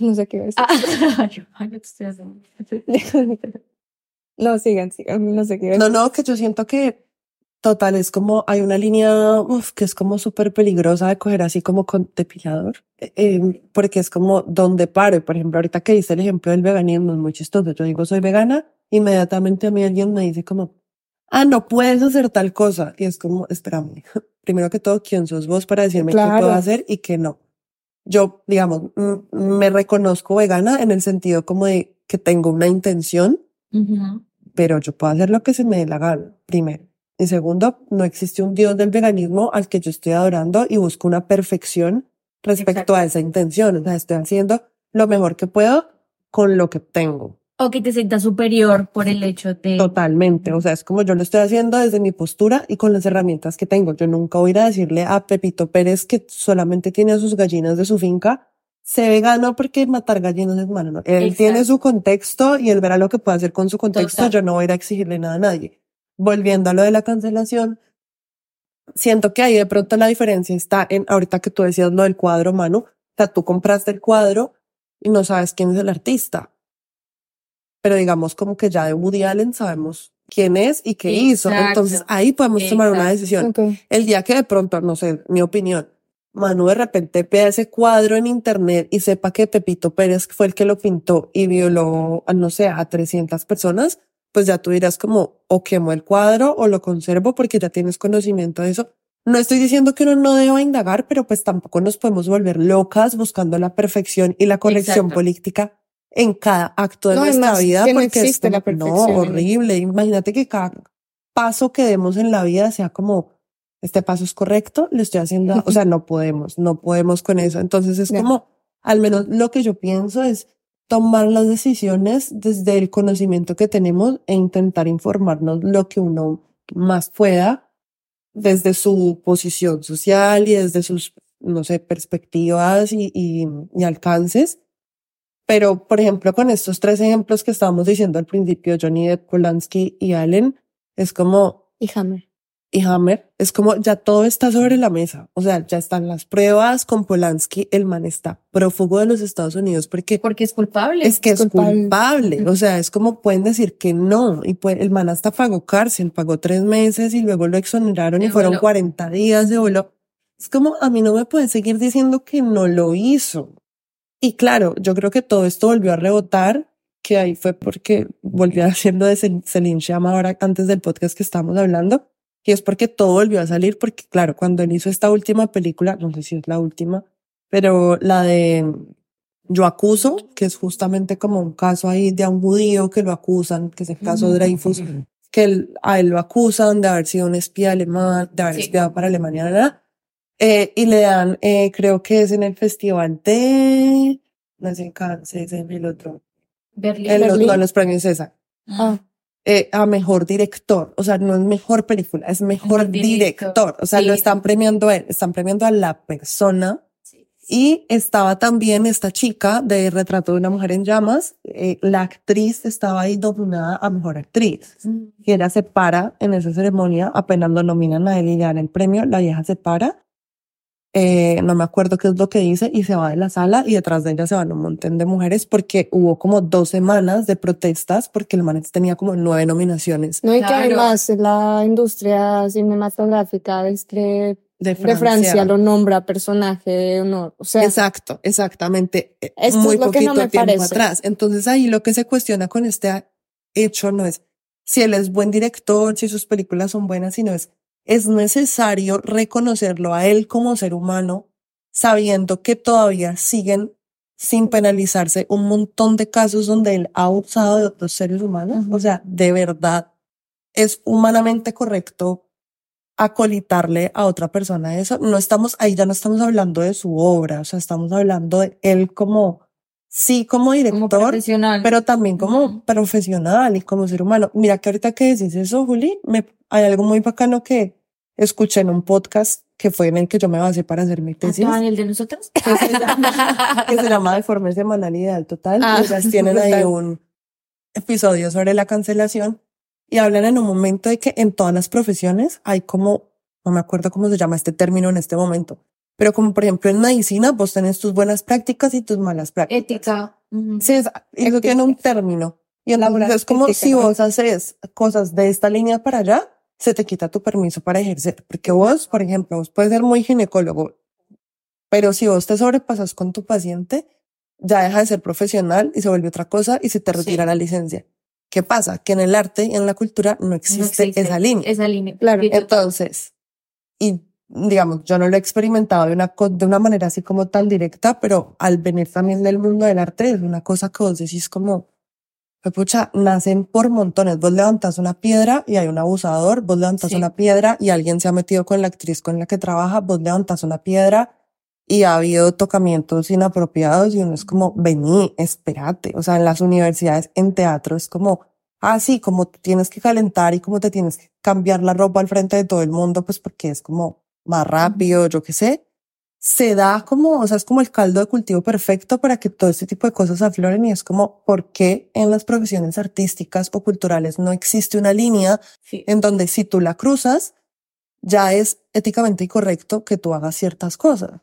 no sé qué iba a decir. Ah, yo, ay, no te estoy haciendo. No, sigan, sigan, no sé qué iba a No, decir. no, que yo siento que total es como hay una línea uf, que es como súper peligrosa de coger así como con depilador, eh, eh, porque es como donde pare. Por ejemplo, ahorita que dice el ejemplo del veganismo es muy chistoso. Yo digo soy vegana, inmediatamente a mí alguien me dice como, ah, no puedes hacer tal cosa. Y es como, espérame, primero que todo, ¿quién sos vos para decirme qué Claro. puedo hacer y qué no? Yo, digamos, me reconozco vegana en el sentido como de que tengo una intención Ujú. pero yo puedo hacer lo que se me dé la gana, primero. Y segundo, no existe un Dios del veganismo al que yo estoy adorando y busco una perfección respecto Exacto. a esa intención. O sea, estoy haciendo lo mejor que puedo con lo que tengo. O que te sientas superior por el hecho de... Totalmente. O sea, es como yo lo estoy haciendo desde mi postura y con las herramientas que tengo. Yo nunca voy a ir a decirle a Pepito Pérez que solamente tiene sus gallinas de su finca, se vegano porque matar gallinas es malo. ¿no? Él Exacto. tiene su contexto y él verá lo que puede hacer con su contexto. Total. Yo no voy a ir a exigirle nada a nadie. Volviendo a lo de la cancelación, siento que ahí de pronto la diferencia está en, ahorita que tú decías lo del cuadro, Manu, o sea, tú compraste el cuadro y no sabes quién es el artista. Pero digamos como que ya de Woody Allen sabemos quién es y qué hizo. Exacto. Entonces ahí podemos tomar una Exacto. decisión. Ok. El día que de pronto, no sé, mi opinión, Manu de repente vea ese cuadro en internet y sepa que Pepito Pérez fue el que lo pintó y violó, a, no sé, a 300 personas, pues ya tú dirás como, o quemo el cuadro o lo conservo porque ya tienes conocimiento de eso. No estoy diciendo que uno no deba indagar, pero pues tampoco nos podemos volver locas buscando la perfección y la corrección Exacto. política en cada acto de No, nuestra además, vida que no porque es existe la no, perfección en- horrible. Imagínate que cada paso que demos en la vida sea como, este paso es correcto, lo estoy haciendo, o sea, no podemos, no podemos con eso. Entonces es como, al menos lo que yo pienso es tomar las decisiones desde el conocimiento que tenemos e intentar informarnos lo que uno más pueda desde su posición social y desde sus, no sé, perspectivas y, y, y alcances. Pero, por ejemplo, con estos tres ejemplos que estábamos diciendo al principio, Johnny Depp, Polanski y Allen, es como, Y Hammer. y Hammer, es como ya todo está sobre la mesa. O sea, ya están las pruebas con Polanski. El man está prófugo de los Estados Unidos porque Porque es culpable. es que es culpable. culpable. O sea, es como pueden decir que no. Y pues el man hasta pagó cárcel, pagó tres meses y luego lo exoneraron y Se fueron voló. 40 días de voló. Es como a mí no me pueden seguir diciendo que no lo hizo. Y claro, yo creo que todo esto volvió a rebotar, que ahí fue porque volvió haciendo de Cel- Celine Chama ahora antes del podcast que estábamos hablando. Y es porque todo volvió a salir, porque claro, cuando él hizo esta última película, no sé si es la última, pero la de Yo acuso, que es justamente como un caso ahí de un judío que lo acusan, que es el caso Dreyfus, que él- a él lo acusan de haber sido un espía alemán, de haber Sí. espiado para Alemania, ¿verdad? Eh, y le dan, eh, creo que es en el festival de, no es en Cannes, es en el otro, Berlín. en los, no, los premios César, Ah, eh, a mejor director, o sea, no es mejor película, es mejor, director. director, o sea, Sí. lo están premiando a él, están premiando a la persona Sí. y estaba también esta chica de Retrato de una mujer en llamas. eh, la actriz estaba ahí nominada a mejor actriz. Y ella se para en esa ceremonia, apenas lo nominan a él y le dan el premio, la vieja se para. Eh, no me acuerdo qué es lo que dice y se va de la sala y detrás de ella se van un montón de mujeres porque hubo como dos semanas de protestas porque el man tenía como nueve nominaciones no, y que Claro. además la industria cinematográfica de, este- de de Francia. Francia lo nombra personaje de honor. O sea, Exacto, exactamente. eh, Esto Muy es lo que poquito no me tiempo parece. atrás. Entonces ahí lo que se cuestiona con este hecho no es si él es buen director, si sus películas son buenas, sino es, es necesario reconocerlo a él como ser humano, sabiendo que todavía siguen sin penalizarse un montón de casos donde él ha abusado de otros seres humanos. O sea, de verdad, es humanamente correcto acolitarle a otra persona eso. No estamos, ahí ya no estamos hablando de su obra, o sea, estamos hablando de él como, sí, como Como director, profesional. pero también como profesional y como ser humano. Mira que ahorita que decís eso, Juli, me, hay algo muy bacano que escuché en un podcast que fue en el que yo me basé para hacer mi tesis. ¿Estaban el de nosotros? que se llama, que se llama De forma semanal ideal total. Ah, ellas tienen ahí total. un episodio sobre la cancelación y hablan en un momento de que en todas las profesiones hay como, no me acuerdo cómo se llama este término en este momento, pero como por ejemplo en medicina vos tenés tus buenas prácticas y tus malas prácticas. Ética. Sí, es- eso Ética. tiene un término. Y entonces Laboral, es como ética, si vos haces cosas de esta línea para allá, se te quita tu permiso para ejercer. Porque vos, por ejemplo, vos puedes ser muy ginecólogo, pero si vos te sobrepasas con tu paciente, ya deja de ser profesional y se vuelve otra cosa y se te retira Sí. la licencia. ¿Qué pasa? Que en el arte y en la cultura no No existe, existe esa línea. Esa línea. Claro. Entonces, y digamos, yo no lo he experimentado de una, de una manera así como tan directa, pero al venir también del mundo del arte es una cosa que vos decís como, pues, pucha, nacen por montones. Vos levantas una piedra y hay un abusador, vos levantas Sí. una piedra y alguien se ha metido con la actriz con la que trabaja, vos levantas una piedra y ha habido tocamientos inapropiados y uno es como, vení, espérate. O sea, en las universidades, en teatro, es como, ah, sí, como tienes que calentar y como te tienes que cambiar la ropa al frente de todo el mundo, pues porque es como más rápido, yo qué sé. Se da como, o sea, es como el caldo de cultivo perfecto para que todo este tipo de cosas afloren y es como, ¿por qué en las profesiones artísticas o culturales no existe una línea Sí. en donde si tú la cruzas, ya es éticamente incorrecto que tú hagas ciertas cosas.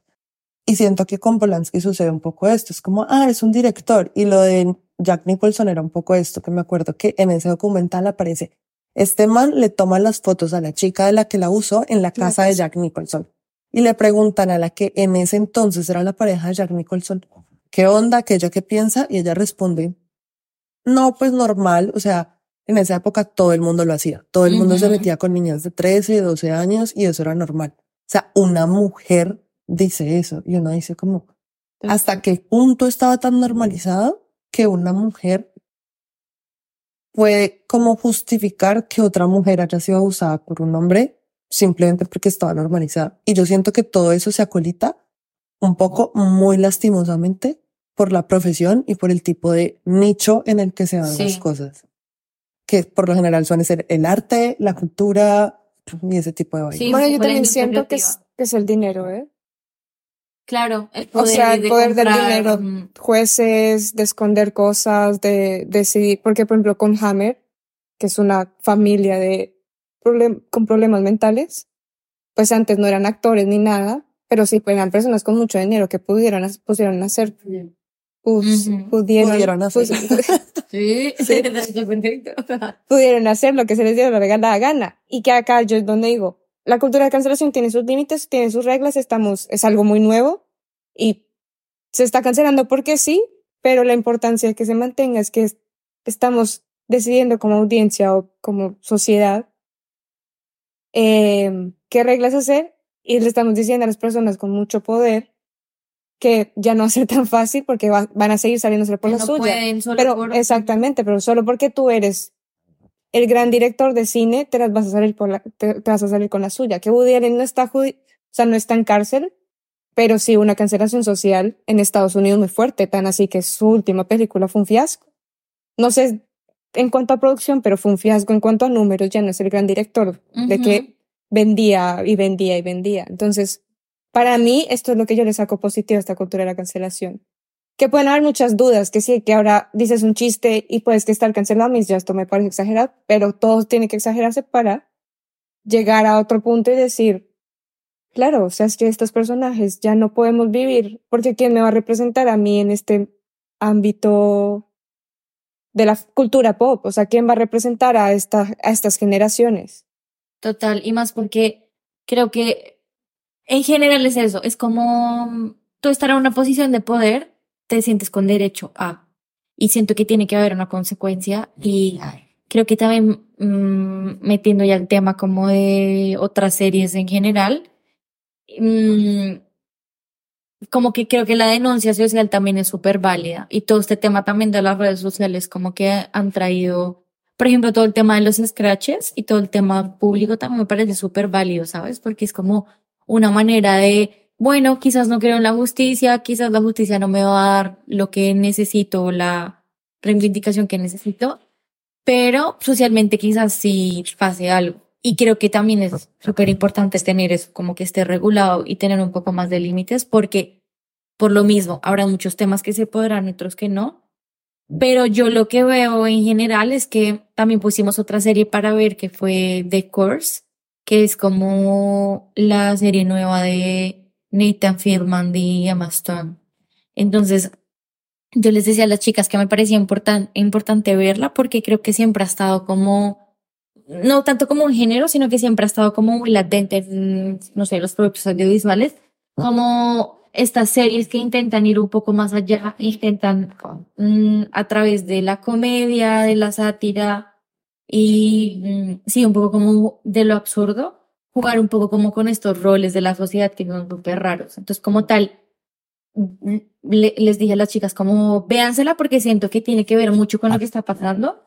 Y siento que con Polanski sucede un poco esto. Es como, ah, es un director. Y lo de Jack Nicholson era un poco esto, que me acuerdo que en ese documental aparece, este man le toma las fotos a la chica de la que la usó en la casa de Jack Nicholson. Y le preguntan a la que en ese entonces era la pareja de Jack Nicholson, ¿qué onda? ¿Qué ella qué piensa? Y ella responde, no, pues normal. O sea, en esa época todo el mundo lo hacía. Todo el mundo se metía con niñas de 13, 12 años y eso era normal. O sea, una mujer dice eso y uno dice como, ¿hasta qué punto estaba tan normalizado que una mujer puede como justificar que otra mujer haya sido abusada por un hombre simplemente porque estaba normalizada? Y yo siento que todo eso se acolita un poco muy lastimosamente por la profesión y por el tipo de nicho en el que se dan Sí. las cosas. Que por lo general suele ser el arte, la cultura y ese tipo de vainas. Sí, bueno, yo también siento que es, que es el dinero, ¿eh? Claro, el O poder, sea, el de poder del comprar, dinero. mm, Jueces, de esconder cosas, de decidir, porque por ejemplo con Hammer, que es una familia de problem- con problemas mentales, pues antes no eran actores ni nada, pero sí pues, eran personas con mucho dinero que pudieron, ha- pudieron hacer, pus- Ujú. pudieron, Pudieron hacer. pus- Sí, pudieron hacer lo que se les dio la regalada gana. Y que acá yo es donde digo, la cultura de cancelación tiene sus límites, tiene sus reglas, estamos, es algo muy nuevo y se está cancelando porque sí, pero la importancia de que se mantenga es que es- estamos decidiendo como audiencia o como sociedad eh, qué reglas hacer y le estamos diciendo a las personas con mucho poder que ya no va a ser tan fácil porque va- van a seguir saliéndose por la no suya. pueden solo Pero por- exactamente, pero solo porque tú eres el gran director de cine, te las vas a salir por la, te, te vas a salir con la suya. Que Woody Allen no está o sea, no está en cárcel, pero sí una cancelación social en Estados Unidos muy fuerte, tan así que su última película fue un fiasco. No sé en cuanto a producción, pero fue un fiasco en cuanto a números, ya no es el gran director de que vendía y vendía y vendía. Entonces, para mí, esto es lo que yo le saco positivo a esta cultura de la cancelación. Que pueden haber muchas dudas, que sí, que ahora dices un chiste y puedes que estar cancelado, mis ya esto me parece exagerado, pero todo tiene que exagerarse para llegar a otro punto y decir, claro, o sea, es que estos personajes ya no podemos vivir, porque ¿quién me va a representar a mí en este ámbito de la cultura pop? O sea, ¿quién va a representar a, esta, a estas generaciones? Total, y más porque creo que en general es eso, es como mm, tú estar en una posición de poder, te sientes con derecho a, y siento que tiene que haber una consecuencia y creo que también mm, metiendo ya el tema como de otras series en general, mm, como que creo que la denuncia social también es súper válida y todo este tema también de las redes sociales como que han traído por ejemplo, todo el tema de los scratches y todo el tema público también me parece súper válido, ¿sabes? Porque es como una manera de, bueno, quizás no creo en la justicia, quizás la justicia no me va a dar lo que necesito, la reivindicación que necesito, pero socialmente quizás sí pase algo. Y creo que también es súper importante tener eso, como que esté regulado y tener un poco más de límites, porque por lo mismo, habrá muchos temas que se podrán, otros que no, pero yo lo que veo en general es que también pusimos otra serie para ver que fue The Course, que es como la serie nueva de Nathan Fielman y Emma Stone. Entonces, yo les decía a las chicas que me parecía importan- importante verla porque creo que siempre ha estado como, no tanto como un género, sino que siempre ha estado como muy latente en, no sé, los propios audiovisuales, como estas series que intentan ir un poco más allá, intentan mm, a través de la comedia, de la sátira y mm, sí, un poco como de lo absurdo, jugar un poco como con estos roles de la sociedad que son súper raros. Entonces, como tal, le- les dije a las chicas como véansela porque siento que tiene que ver mucho con lo que está pasando,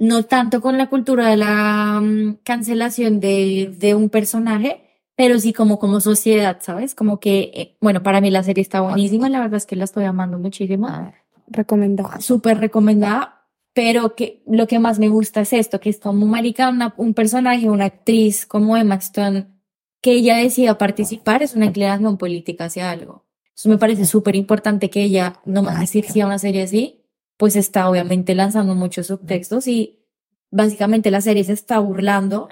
no tanto con la cultura de la mm, cancelación de, de un personaje, pero sí como como sociedad, ¿sabes? Como que, eh, bueno, para mí la serie está buenísima, la verdad es que la estoy amando muchísimo Recomendado. súper recomendada, pero que lo que más me gusta es esto, que es como marica, una- un personaje, una actriz como Emma Stone, que ella decida participar, es una inclinación política hacia algo. Eso me parece súper importante que ella, no más decir si a una serie así, pues está obviamente lanzando muchos subtextos y básicamente la serie se está burlando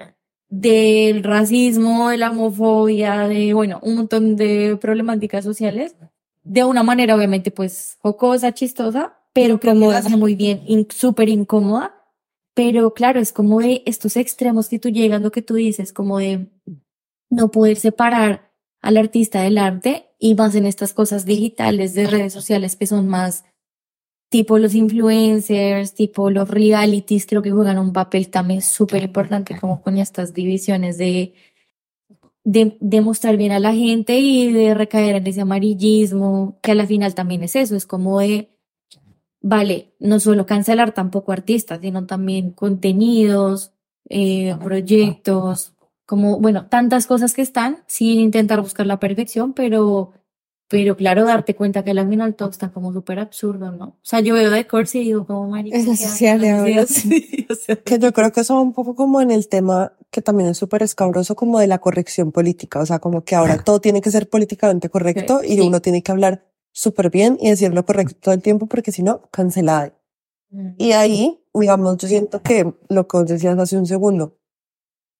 del racismo, de la homofobia, de, bueno, un montón de problemáticas sociales, de una manera obviamente pues jocosa, chistosa, pero que lo hace muy bien, in- súper incómoda, pero claro, es como de estos extremos que tú llegas, lo que tú dices, como de no poder separar al artista del arte y más en estas cosas digitales de redes sociales que son más tipo los influencers, tipo los realities, creo que juegan un papel también súper importante como con estas divisiones de, de, de mostrar bien a la gente y de recaer en ese amarillismo, que a la final también es eso, es como de, vale, no solo cancelar tampoco artistas, sino también contenidos, eh, proyectos, como, bueno, tantas cosas que están sin intentar buscar la perfección, pero pero claro, darte cuenta que al final todo está como súper absurdo, ¿no? O sea, yo veo de Corsi y digo, como marica. Es la ¿qué sociedad de ahora. Sí, o sea, Que yo creo que eso va un poco como en el tema que también es súper escabroso, como de la corrección política. O sea, como que ahora todo tiene que ser políticamente correcto y Sí. uno tiene que hablar súper bien y decir lo correcto todo el tiempo porque si no, cancelada. Y ahí, digamos, yo siento que lo que vos decías hace un segundo,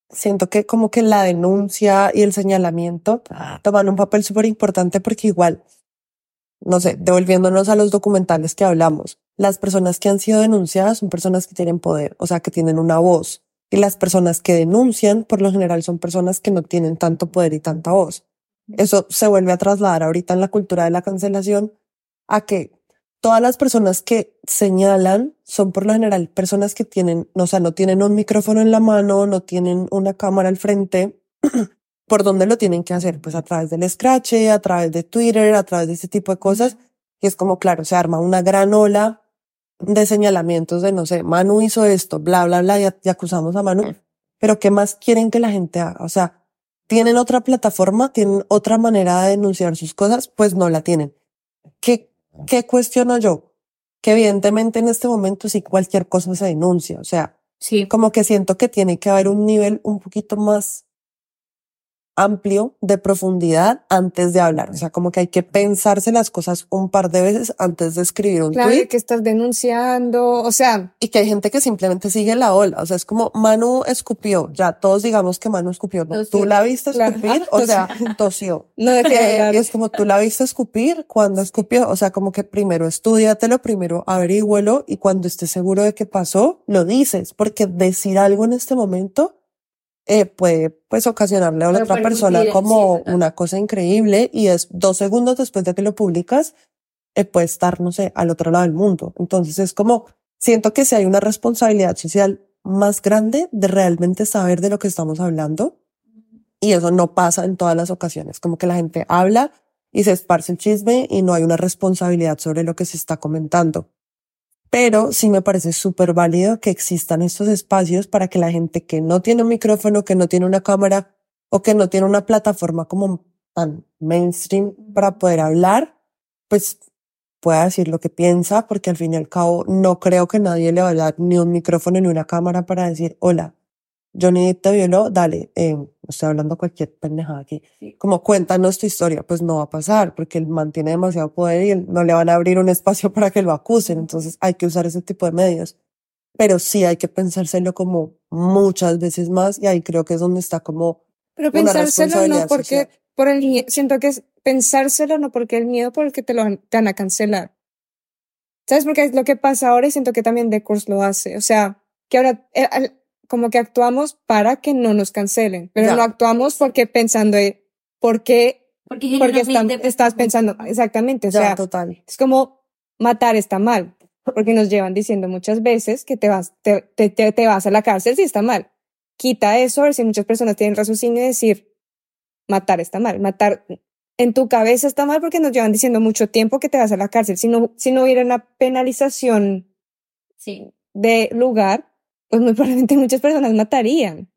siento que como que la denuncia y el señalamiento toman un papel súper importante porque igual, no sé, devolviéndonos a los documentales que hablamos, las personas que han sido denunciadas son personas que tienen poder, o sea, que tienen una voz. Y las personas que denuncian, por lo general, son personas que no tienen tanto poder y tanta voz. Eso se vuelve a trasladar ahorita en la cultura de la cancelación a que todas las personas que señalan son por lo general personas que tienen, o sea, no tienen un micrófono en la mano, no tienen una cámara al frente. ¿Por dónde lo tienen que hacer? Pues a través del scratch, a través de Twitter, a través de ese tipo de cosas. Y es como, claro, se arma una gran ola de señalamientos de, no sé, Manu hizo esto, bla, bla, bla, y, y acusamos a Manu. Pero ¿qué más quieren que la gente haga? O sea, ¿tienen otra plataforma? ¿Tienen otra manera de denunciar sus cosas? Pues no la tienen. ¿Qué, qué cuestiono yo? Que evidentemente en este momento sí cualquier cosa se denuncia. O sea, sí, como que siento que tiene que haber un nivel un poquito más amplio de profundidad antes de hablar. O sea, como que hay que pensarse las cosas un par de veces antes de escribir un Claro, tweet. que estás denunciando, o sea, Y que hay gente que simplemente sigue la ola. O sea, es como Manu escupió. Ya todos digamos que Manu escupió. ¿no? Tú la viste Claro. escupir, Ah, o sea, tosió. no de Eh, y es como tú la viste escupir cuando escupió. O sea, como que primero estudiatelo, primero averígüelo y cuando estés seguro de que pasó, lo dices. Porque decir algo en este momento eh, puede pues ocasionarle a la otra persona como sí, una cosa increíble y es dos segundos después de que lo publicas, eh, puede estar, no sé, al otro lado del mundo. Entonces es como, siento que si hay una responsabilidad social más grande de realmente saber de lo que estamos hablando y eso no pasa en todas las ocasiones, como que la gente habla y se esparce el chisme y no hay una responsabilidad sobre lo que se está comentando. Pero sí me parece súper válido que existan estos espacios para que la gente que no tiene un micrófono, que no tiene una cámara o que no tiene una plataforma como tan mainstream para poder hablar, pues pueda decir lo que piensa, porque al fin y al cabo no creo que nadie le vaya a dar ni un micrófono ni una cámara para decir, hola, Johnny Depp te violó, dale, eh, estoy hablando cualquier pendejada aquí. Como cuéntanos tu historia, pues no va a pasar porque él mantiene demasiado poder y él- no le van a abrir un espacio para que lo acusen. Entonces hay que usar ese tipo de medios. Pero sí hay que pensárselo como muchas veces más y ahí creo que es donde está como Pero una pensárselo no porque social. por el miedo, siento que es pensárselo no porque el miedo por el que te lo te van a cancelar. ¿Sabes? Porque es lo que pasa ahora y siento que también Decors lo hace. O sea, que ahora eh, al- como que actuamos para que no nos cancelen, pero Ya. no actuamos porque pensando de por qué, porque, porque están- genuinamente estás pensando exactamente. O ya sea, total. es como matar está mal, porque nos llevan diciendo muchas veces que te vas, te, te, te, te vas a la cárcel si está mal. Quita eso, a ver si muchas personas tienen raciocinio y decir matar está mal. Matar en tu cabeza está mal porque nos llevan diciendo mucho tiempo que te vas a la cárcel. Si no, si no hubiera una penalización Sí. de lugar, pues muy probablemente muchas personas matarían.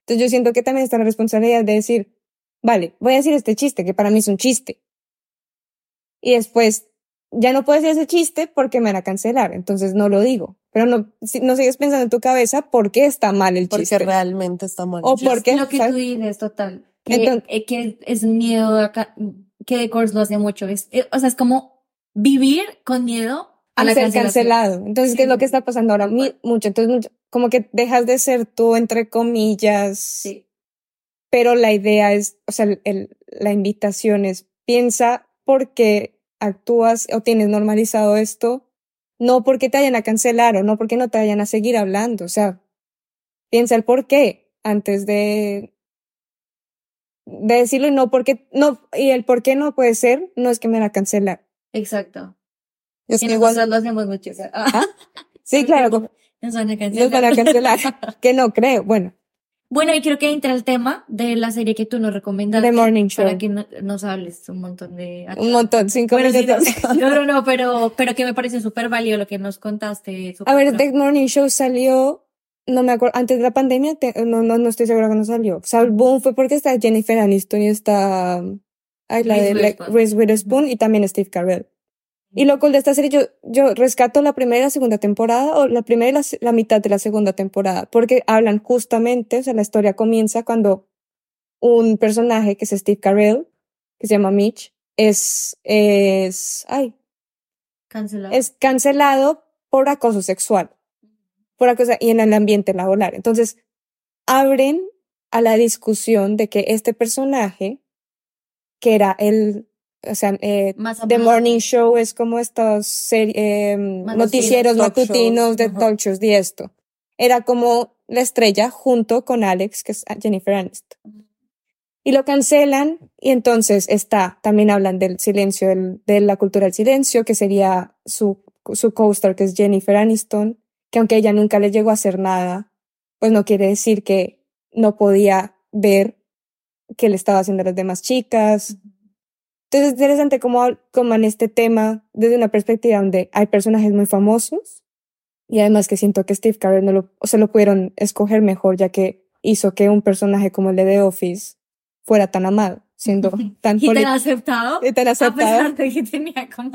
Entonces yo siento que también está la responsabilidad de decir, vale, voy a decir este chiste, que para mí es un chiste. Y después, ya no puedo decir ese chiste porque me van a cancelar, entonces no lo digo. Pero no, si, no sigues pensando en tu cabeza por qué está mal el Porque chiste. realmente está mal. O porque, Lo que ¿sabes? tú dices, total. Que, Entonces- eh, que es miedo acá, que The Course lo hace mucho. Es, eh, o sea, es como vivir con miedo a a la ser cancelación. cancelado. Entonces, ¿qué es lo que está pasando ahora? Mi- mucho. Entonces, mucho- como que dejas de ser tú, entre comillas, Sí. pero la idea es, o sea, el- la invitación es, piensa por qué actúas o tienes normalizado esto, no porque te vayan a cancelar o no porque no te vayan a seguir hablando, o sea, piensa el por qué antes de, de decirlo y no porque, no, y el por qué no puede ser, no es que me van a cancelar. Exacto. Es Y que igual lo hacemos mucho. ah, Sí, claro, como, nos van a nos cancelar. van a cancelar, que no creo, bueno, Bueno, y creo que entra el tema de la serie que tú nos recomendaste. The Morning Show. Para que no- nos hables un montón de... un montón, cinco Bueno, sí, minutos. no, no, no, pero, pero que me parece súper válido lo que nos contaste. A ver. The Morning Show salió, no me acuerdo, antes de la pandemia, te- no, no, no estoy segura cuando salió. O sea, el boom fue porque está Jennifer Aniston y está, ay, la Reese de Witherspoon. Reese Witherspoon y también Steve Carell. Y lo cool de esta serie, yo, yo rescato la primera y la segunda temporada, o la primera y la, la mitad de la segunda temporada, porque hablan justamente, o sea, la historia comienza cuando un personaje que es Steve Carell, que se llama Mitch, es, es, ay, Cancelado. es cancelado por acoso sexual, por acoso y en el ambiente laboral. Entonces, abren a la discusión de que este personaje, que era el, o sea, eh, Más The. Morning Show es como estos eh, noticieros talk shows, matutinos de talk shows y esto. Era como la estrella junto con Alex, que es Jennifer Aniston. Y lo cancelan y entonces está, también hablan del silencio, del- de la cultura del silencio, que sería su, su co-star, que es Jennifer Aniston, que aunque ella nunca le llegó a hacer nada, pues no quiere decir que no podía ver que le estaba haciendo a las demás chicas. Entonces es interesante cómo, cómo en este tema, desde una perspectiva donde hay personajes muy famosos, y además que siento que Steve Carell no lo, o se lo pudieron escoger mejor, ya que hizo que un personaje como el de The Office fuera tan amado, siendo tan ¿Y te poli- lo ha aceptado? y tan A aceptado. pesar de que tenía como.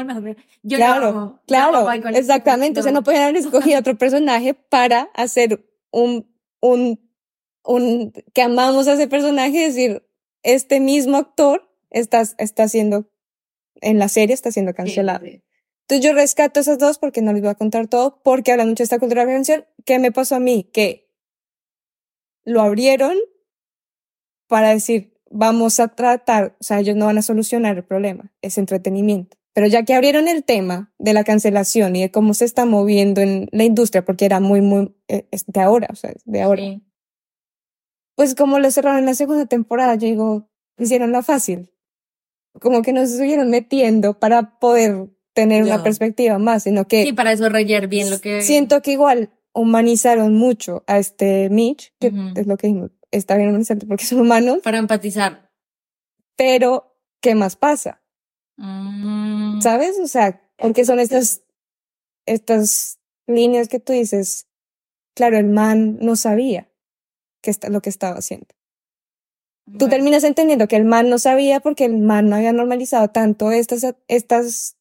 Yo Claro, amo. Yo amo claro, a Michael exactamente. O sea, no podían haber escogido otro personaje para hacer un, un, un, que amamos a ese personaje, es decir, este mismo actor está, está siendo, en la serie está siendo cancelado. Sí, sí. Entonces yo rescato esas dos porque no les voy a contar todo, porque hablan mucho de esta cultura de la prevención. ¿Qué me pasó a mí? Que lo abrieron para decir, vamos a tratar, o sea, ellos no van a solucionar el problema, es entretenimiento. Pero ya que abrieron el tema de la cancelación y de cómo se está moviendo en la industria, porque era muy, muy, eh, es de ahora, o sea, es de ahora. Sí. Pues como lo cerraron en la segunda temporada, yo digo, hicieron la fácil. Como que nos estuvieron metiendo para poder tener una perspectiva más, sino que Sí, para eso rayar bien lo que... siento que igual humanizaron mucho a este Mitch, que es lo que dijimos, está bien humanizante porque son humanos, Para empatizar. pero ¿qué más pasa? Mm, ¿Sabes? O sea, porque son estas, estas líneas que tú dices, claro, el man no sabía que está, lo que estaba haciendo. Tú terminas entendiendo que el man no sabía porque el man no había normalizado tanto estas, estas,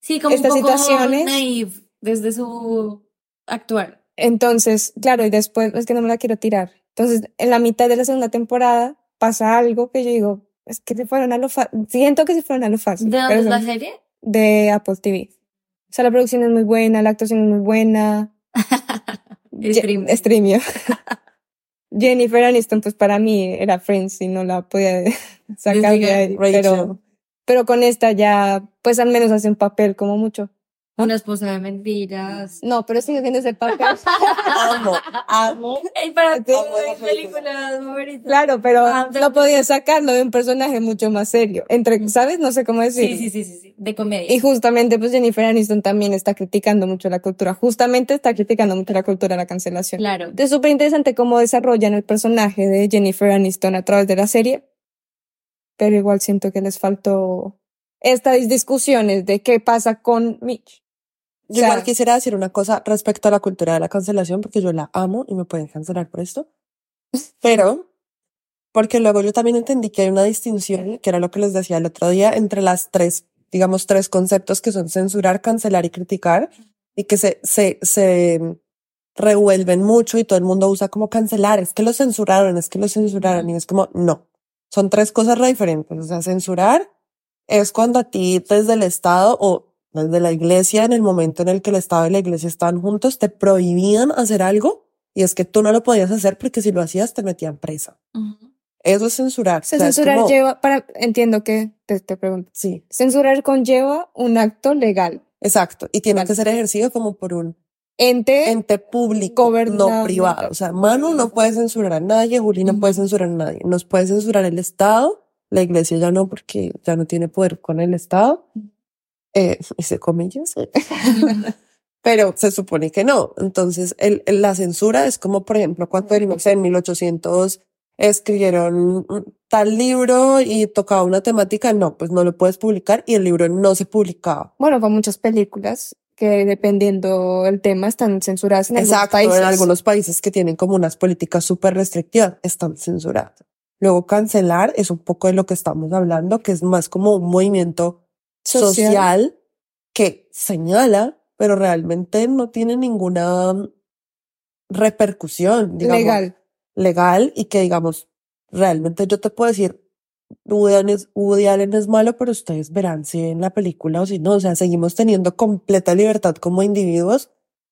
Sí, como estas un poco situaciones- naive desde su actuar. entonces, claro, y después, es que no me la quiero tirar. Entonces, en la mitad de la segunda temporada pasa algo que yo digo, es que se fueron a lo fácil, siento que se fueron a lo fácil. ¿De dónde es la serie? de Apple TV. O sea, la producción es muy buena, la actuación es muy buena. Stream. Je- Streamio. Jennifer Aniston, pues para mí era Friends y no la podía sacar de ahí. Pero, pero con esta ya, pues al menos hace un papel como mucho. Una esposa de mentiras. No, pero sigue siendo ese papel. amo, amo. Ey, para películas favoritas. claro, pero Ah, no podía sacarlo de un personaje mucho más serio. Entre, ¿sabes? No sé cómo decirlo. Sí, sí, sí, sí, sí. De comedia. Y justamente, pues Jennifer Aniston también está criticando mucho la cultura. Justamente está criticando mucho la cultura de la cancelación. Claro. Es súper interesante cómo desarrollan el personaje de Jennifer Aniston a través de la serie. pero igual siento que les faltó estas discusiones de qué pasa con Mitch. Yo O sea- igual quisiera decir una cosa respecto a la cultura de la cancelación, porque yo la amo y me pueden cancelar por esto. Pero, porque luego yo también entendí que hay una distinción, que era lo que les decía el otro día, entre las tres, digamos, tres conceptos que son censurar, cancelar y criticar, y que se, se, se revuelven mucho y todo el mundo usa como cancelar, es que lo censuraron, es que lo censuraron, y es como, no, son tres cosas re diferentes. O sea, censurar es cuando a ti desde el Estado o desde la iglesia, en el momento en el que el Estado y la iglesia estaban juntos, te prohibían hacer algo y es que tú no lo podías hacer porque si lo hacías te metían presa. Eso es censurar. Se O sea, censurar como- lleva, para, entiendo que te, te pregunto, Sí, censurar conlleva un acto legal. exacto. Y tiene que ser ejercido como por un Ente, ente público, no privado. O sea, Manu no puede censurar a nadie, Juli no puede censurar a nadie. Nos puede censurar el Estado, la iglesia ya no, porque ya no tiene poder con el Estado. Eh, hice comillas. Pero se supone que no. Entonces, el, el- la censura es como, por ejemplo, cuando no sé, en 1800 escribieron tal libro y tocaba una temática, no, pues no lo puedes publicar y el libro no se publicaba. bueno, con muchas películas que dependiendo del tema están censuradas en algunos Exacto, países. en algunos países que tienen como unas políticas súper restrictivas están censuradas. Luego cancelar es un poco de lo que estamos hablando, que es más como un movimiento social, Social. que señala, pero realmente no tiene ninguna mm, repercusión digamos, legal. legal y que digamos, realmente yo te puedo decir, Woody Allen, es, Woody Allen es malo, pero ustedes verán si en la película o si no, o sea, seguimos teniendo completa libertad como individuos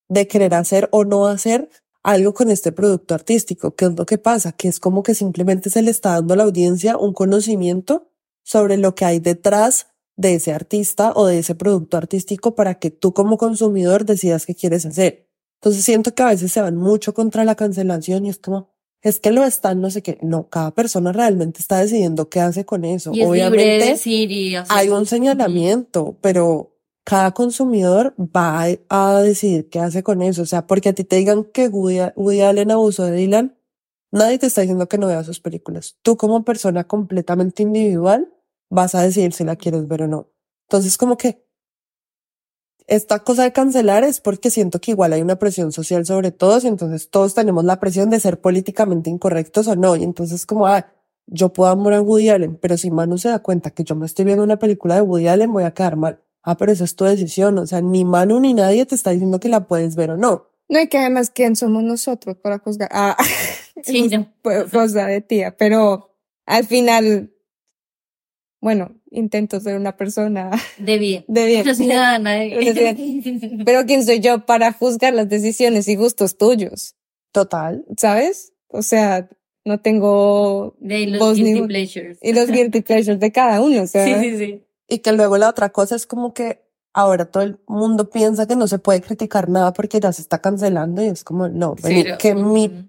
de querer hacer o no hacer algo con este producto artístico. ¿Qué es lo que pasa? Que es como que simplemente se le está dando a la audiencia un conocimiento sobre lo que hay detrás de ese artista o de ese producto artístico para que tú como consumidor decidas qué quieres hacer. Entonces siento que a veces se van mucho contra la cancelación y es como, es que lo están, no sé qué. No, cada persona realmente está decidiendo qué hace con eso. Y es libre de Obviamente decir y hacer. hay un señalamiento, pero cada consumidor va a, a decidir qué hace con eso. O sea, porque a ti te digan que Woody, Woody Allen abusó de Dylan, nadie te está diciendo que no veas sus películas. Tú como persona completamente individual vas a decidir si la quieres ver o no. Entonces, como que esta cosa de cancelar es porque siento que igual hay una presión social sobre todos y entonces todos tenemos la presión de ser políticamente incorrectos o no. Y entonces como, ah, yo puedo amar a Woody Allen, pero si Manu se da cuenta que yo me estoy viendo una película de Woody Allen, voy a quedar mal. Ah, pero esa es tu decisión. O sea, ni Manu ni nadie te está diciendo que la puedes ver o no. No, y que además, ¿quién somos nosotros para juzgar? Ah, Sí, no. pues, cosa de tía, pero al final, bueno, intento ser una persona De bien. de bien. Una ciudadana de Una Pero ¿quién soy yo para juzgar las decisiones y gustos tuyos? Total. ¿Sabes? O sea, no tengo De los ni guilty pleasures. y los guilty pleasures de cada uno, o sea, Sí, sí, sí. Y que luego la otra cosa es como que ahora todo el mundo piensa que no se puede criticar nada porque ya se está cancelando y es como, no, que mi Mm.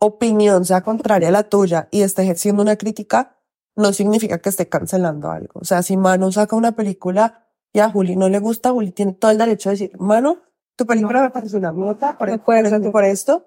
opinión sea contraria a la tuya y esté ejerciendo una crítica, no significa que esté cancelando algo. O sea, si Manu saca una película y a Juli no le gusta, Juli tiene todo el derecho a decir, Manu, tu película me parece una nota por, No puedes por por esto.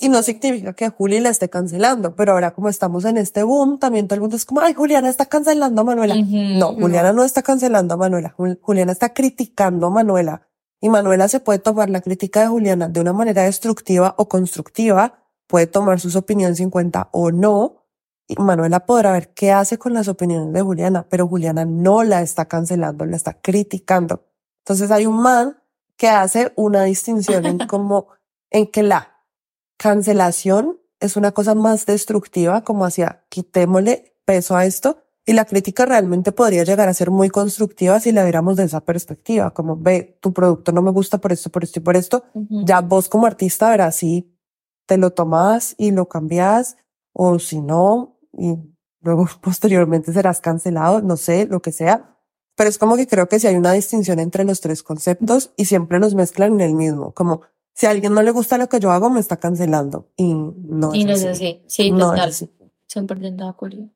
Y no significa que Juli la esté cancelando, pero ahora como estamos en este boom, también todo el mundo es como, ay, Juliana está cancelando a Manuela. Ujú. No, Juliana no está cancelando a Manuela. Jul- Juliana está criticando a Manuela. Y Manuela se puede tomar la crítica de Juliana de una manera destructiva o constructiva. Puede tomar sus opiniones en cuenta o no. Y Manuela podrá ver qué hace con las opiniones de Juliana, pero Juliana no la está cancelando, la está criticando. Entonces hay un man que hace una distinción en como, en que la cancelación es una cosa más destructiva, como hacia quitémosle peso a esto, y la crítica realmente podría llegar a ser muy constructiva si la viéramos de esa perspectiva, como ve, tu producto no me gusta por esto, por esto y por esto. Ujú. Ya vos como artista verás si te lo tomas y lo cambias o si no, y luego posteriormente serás cancelado, no sé, lo que sea. Pero es como que creo que si hay una distinción entre los tres conceptos y siempre los mezclan en el mismo, como si a alguien no le gusta lo que yo hago, me está cancelando. Y no Y es no es así. así. Sí, No es total. así. 100% de acuerdo.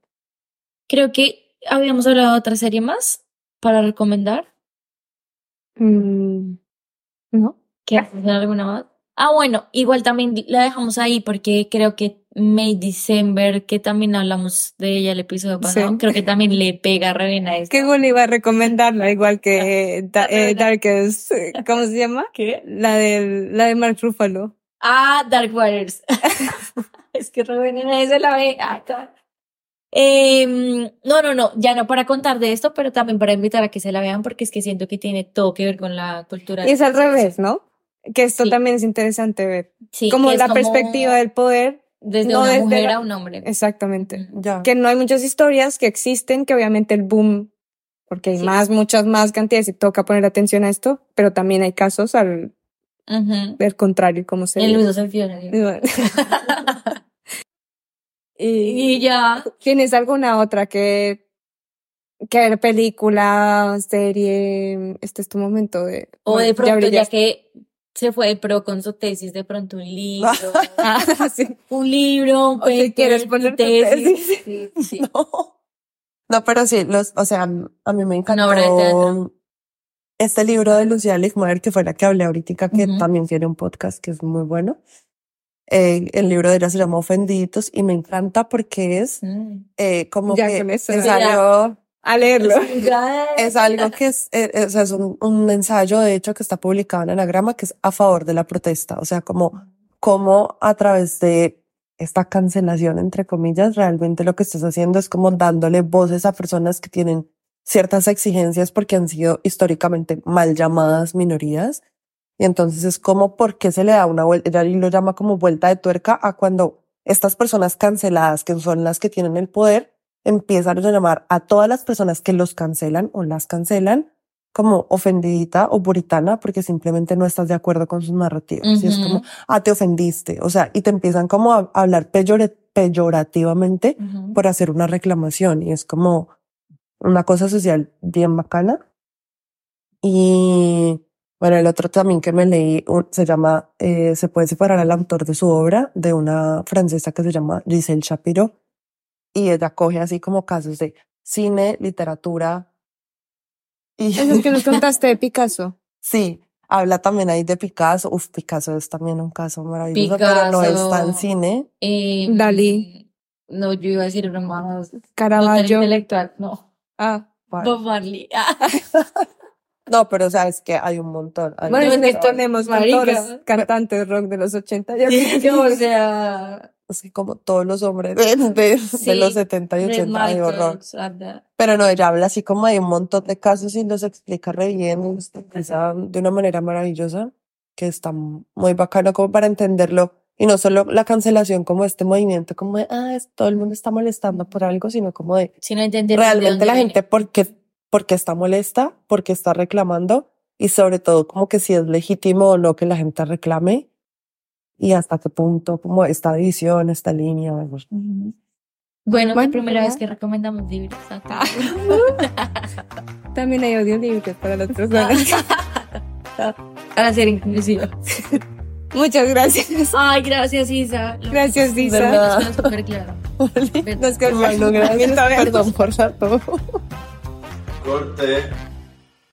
Creo que habíamos hablado de otra serie más para recomendar. mm, ¿no? ¿Quieres hacer alguna más? Ah, bueno, igual también la dejamos ahí porque creo que May December, que también hablamos de ella el episodio pasado, Sí. creo que también le pega re bien a esto. Qué bueno iba a recomendarla, igual que Da- eh, Otra. Darkest, eh, ¿cómo se llama? ¿Qué? La de, la de Mark Ruffalo. Ah, Dark Waters. es que nadie se la ve. Ah. Em, no, no, no, ya no para contar de esto, pero también para invitar a que se la vean porque es que siento que tiene todo que ver con la cultura. Y es al revés, ¿no? Que esto Sí. también es interesante ver. Sí, como la perspectiva del poder. desde no una desde mujer la- a un hombre. Exactamente. Ya. Que no hay muchas historias que existen, que obviamente el boom, porque hay Sí. más, muchas más cantidades y toca poner atención a esto, pero también hay casos al Ujú. del contrario, como se El uso fiona. y, Y ya. ¿Tienes alguna otra que, que ver película, serie? Este es tu momento de... O bueno, de pronto, ya, que se fue pro con su tesis, de pronto un libro. Ah, sí. un libro, un O si paper, quieres poner tesis. tesis. Sí, sí. No. No, pero sí, los, o sea, a mí me de encantó teatro. este libro de Lucía Ligmaer, que fue la que hablé ahorita, que también tiene un podcast que es muy bueno. Eh, el libro de ella se llama Ofendiditos y me encanta porque es Mm. eh, como Ya que con eso, es ya. algo, A leerlo. es algo que es, eh, eh, sea, es un, un ensayo de hecho que está publicado en Anagrama que es a favor de la protesta, o sea, como, como a través de esta cancelación, entre comillas, realmente lo que estás haciendo es como dándole voces a personas que tienen ciertas exigencias porque han sido históricamente mal llamadas minorías. Y entonces es como, ¿por qué se le da una vuelta? Ahí lo llama como vuelta de tuerca a cuando estas personas canceladas, que son las que tienen el poder, empiezan a llamar a todas las personas que los cancelan o las cancelan como ofendidita o puritana porque simplemente no estás de acuerdo con sus narrativas. Y es como, ah, te ofendiste. O sea, y te empiezan como a hablar peyore- peyorativamente ujú. por hacer una reclamación y es como una cosa social bien bacana. Y bueno, el otro también que me leí se llama eh, Se puede separar al autor de su obra, de una francesa que se llama Giselle Shapiro. Y ella coge así como casos de cine, literatura. Y Eso que nos contaste de Picasso. sí, habla también ahí de Picasso. Uf, Picasso es también un caso maravilloso, pero no Picasso. está en cine. Eh, Dalí. No, yo iba a decir más. Caravaggio. intelectual, no. Ah. Bob Marley. Ah, No, pero o sea, es que hay un montón. hay Bueno, un montón. tenemos Marica. autores, cantantes rock de los 80. Ya yo, o sea, Es que como todos los hombres de, de, Sí, de los 70 y Bret 80 hay horror. Pero no, ella habla así como de un montón de casos y los explica re bien, y los explica de una manera maravillosa, que está muy bacano como para entenderlo. Y no solo la cancelación como este movimiento, como de, ah, todo el mundo está molestando por algo, sino como de, Si no de realmente dónde la gente por qué, por qué está molesta, por qué está reclamando y sobre todo como que si es legítimo o no que la gente reclame y hasta qué punto como esta división, esta línea. Bueno, Bueno, la primera ya. vez que recomendamos libros. Ah. También hay audiolibros para las personas. Para ser inclusiva. Muchas gracias. Ay, gracias, Isa. Lo- Gracias, Isa. verdad. Está súper claro. Nos quedamos Bueno, gracias. Perdón por todo. Corte.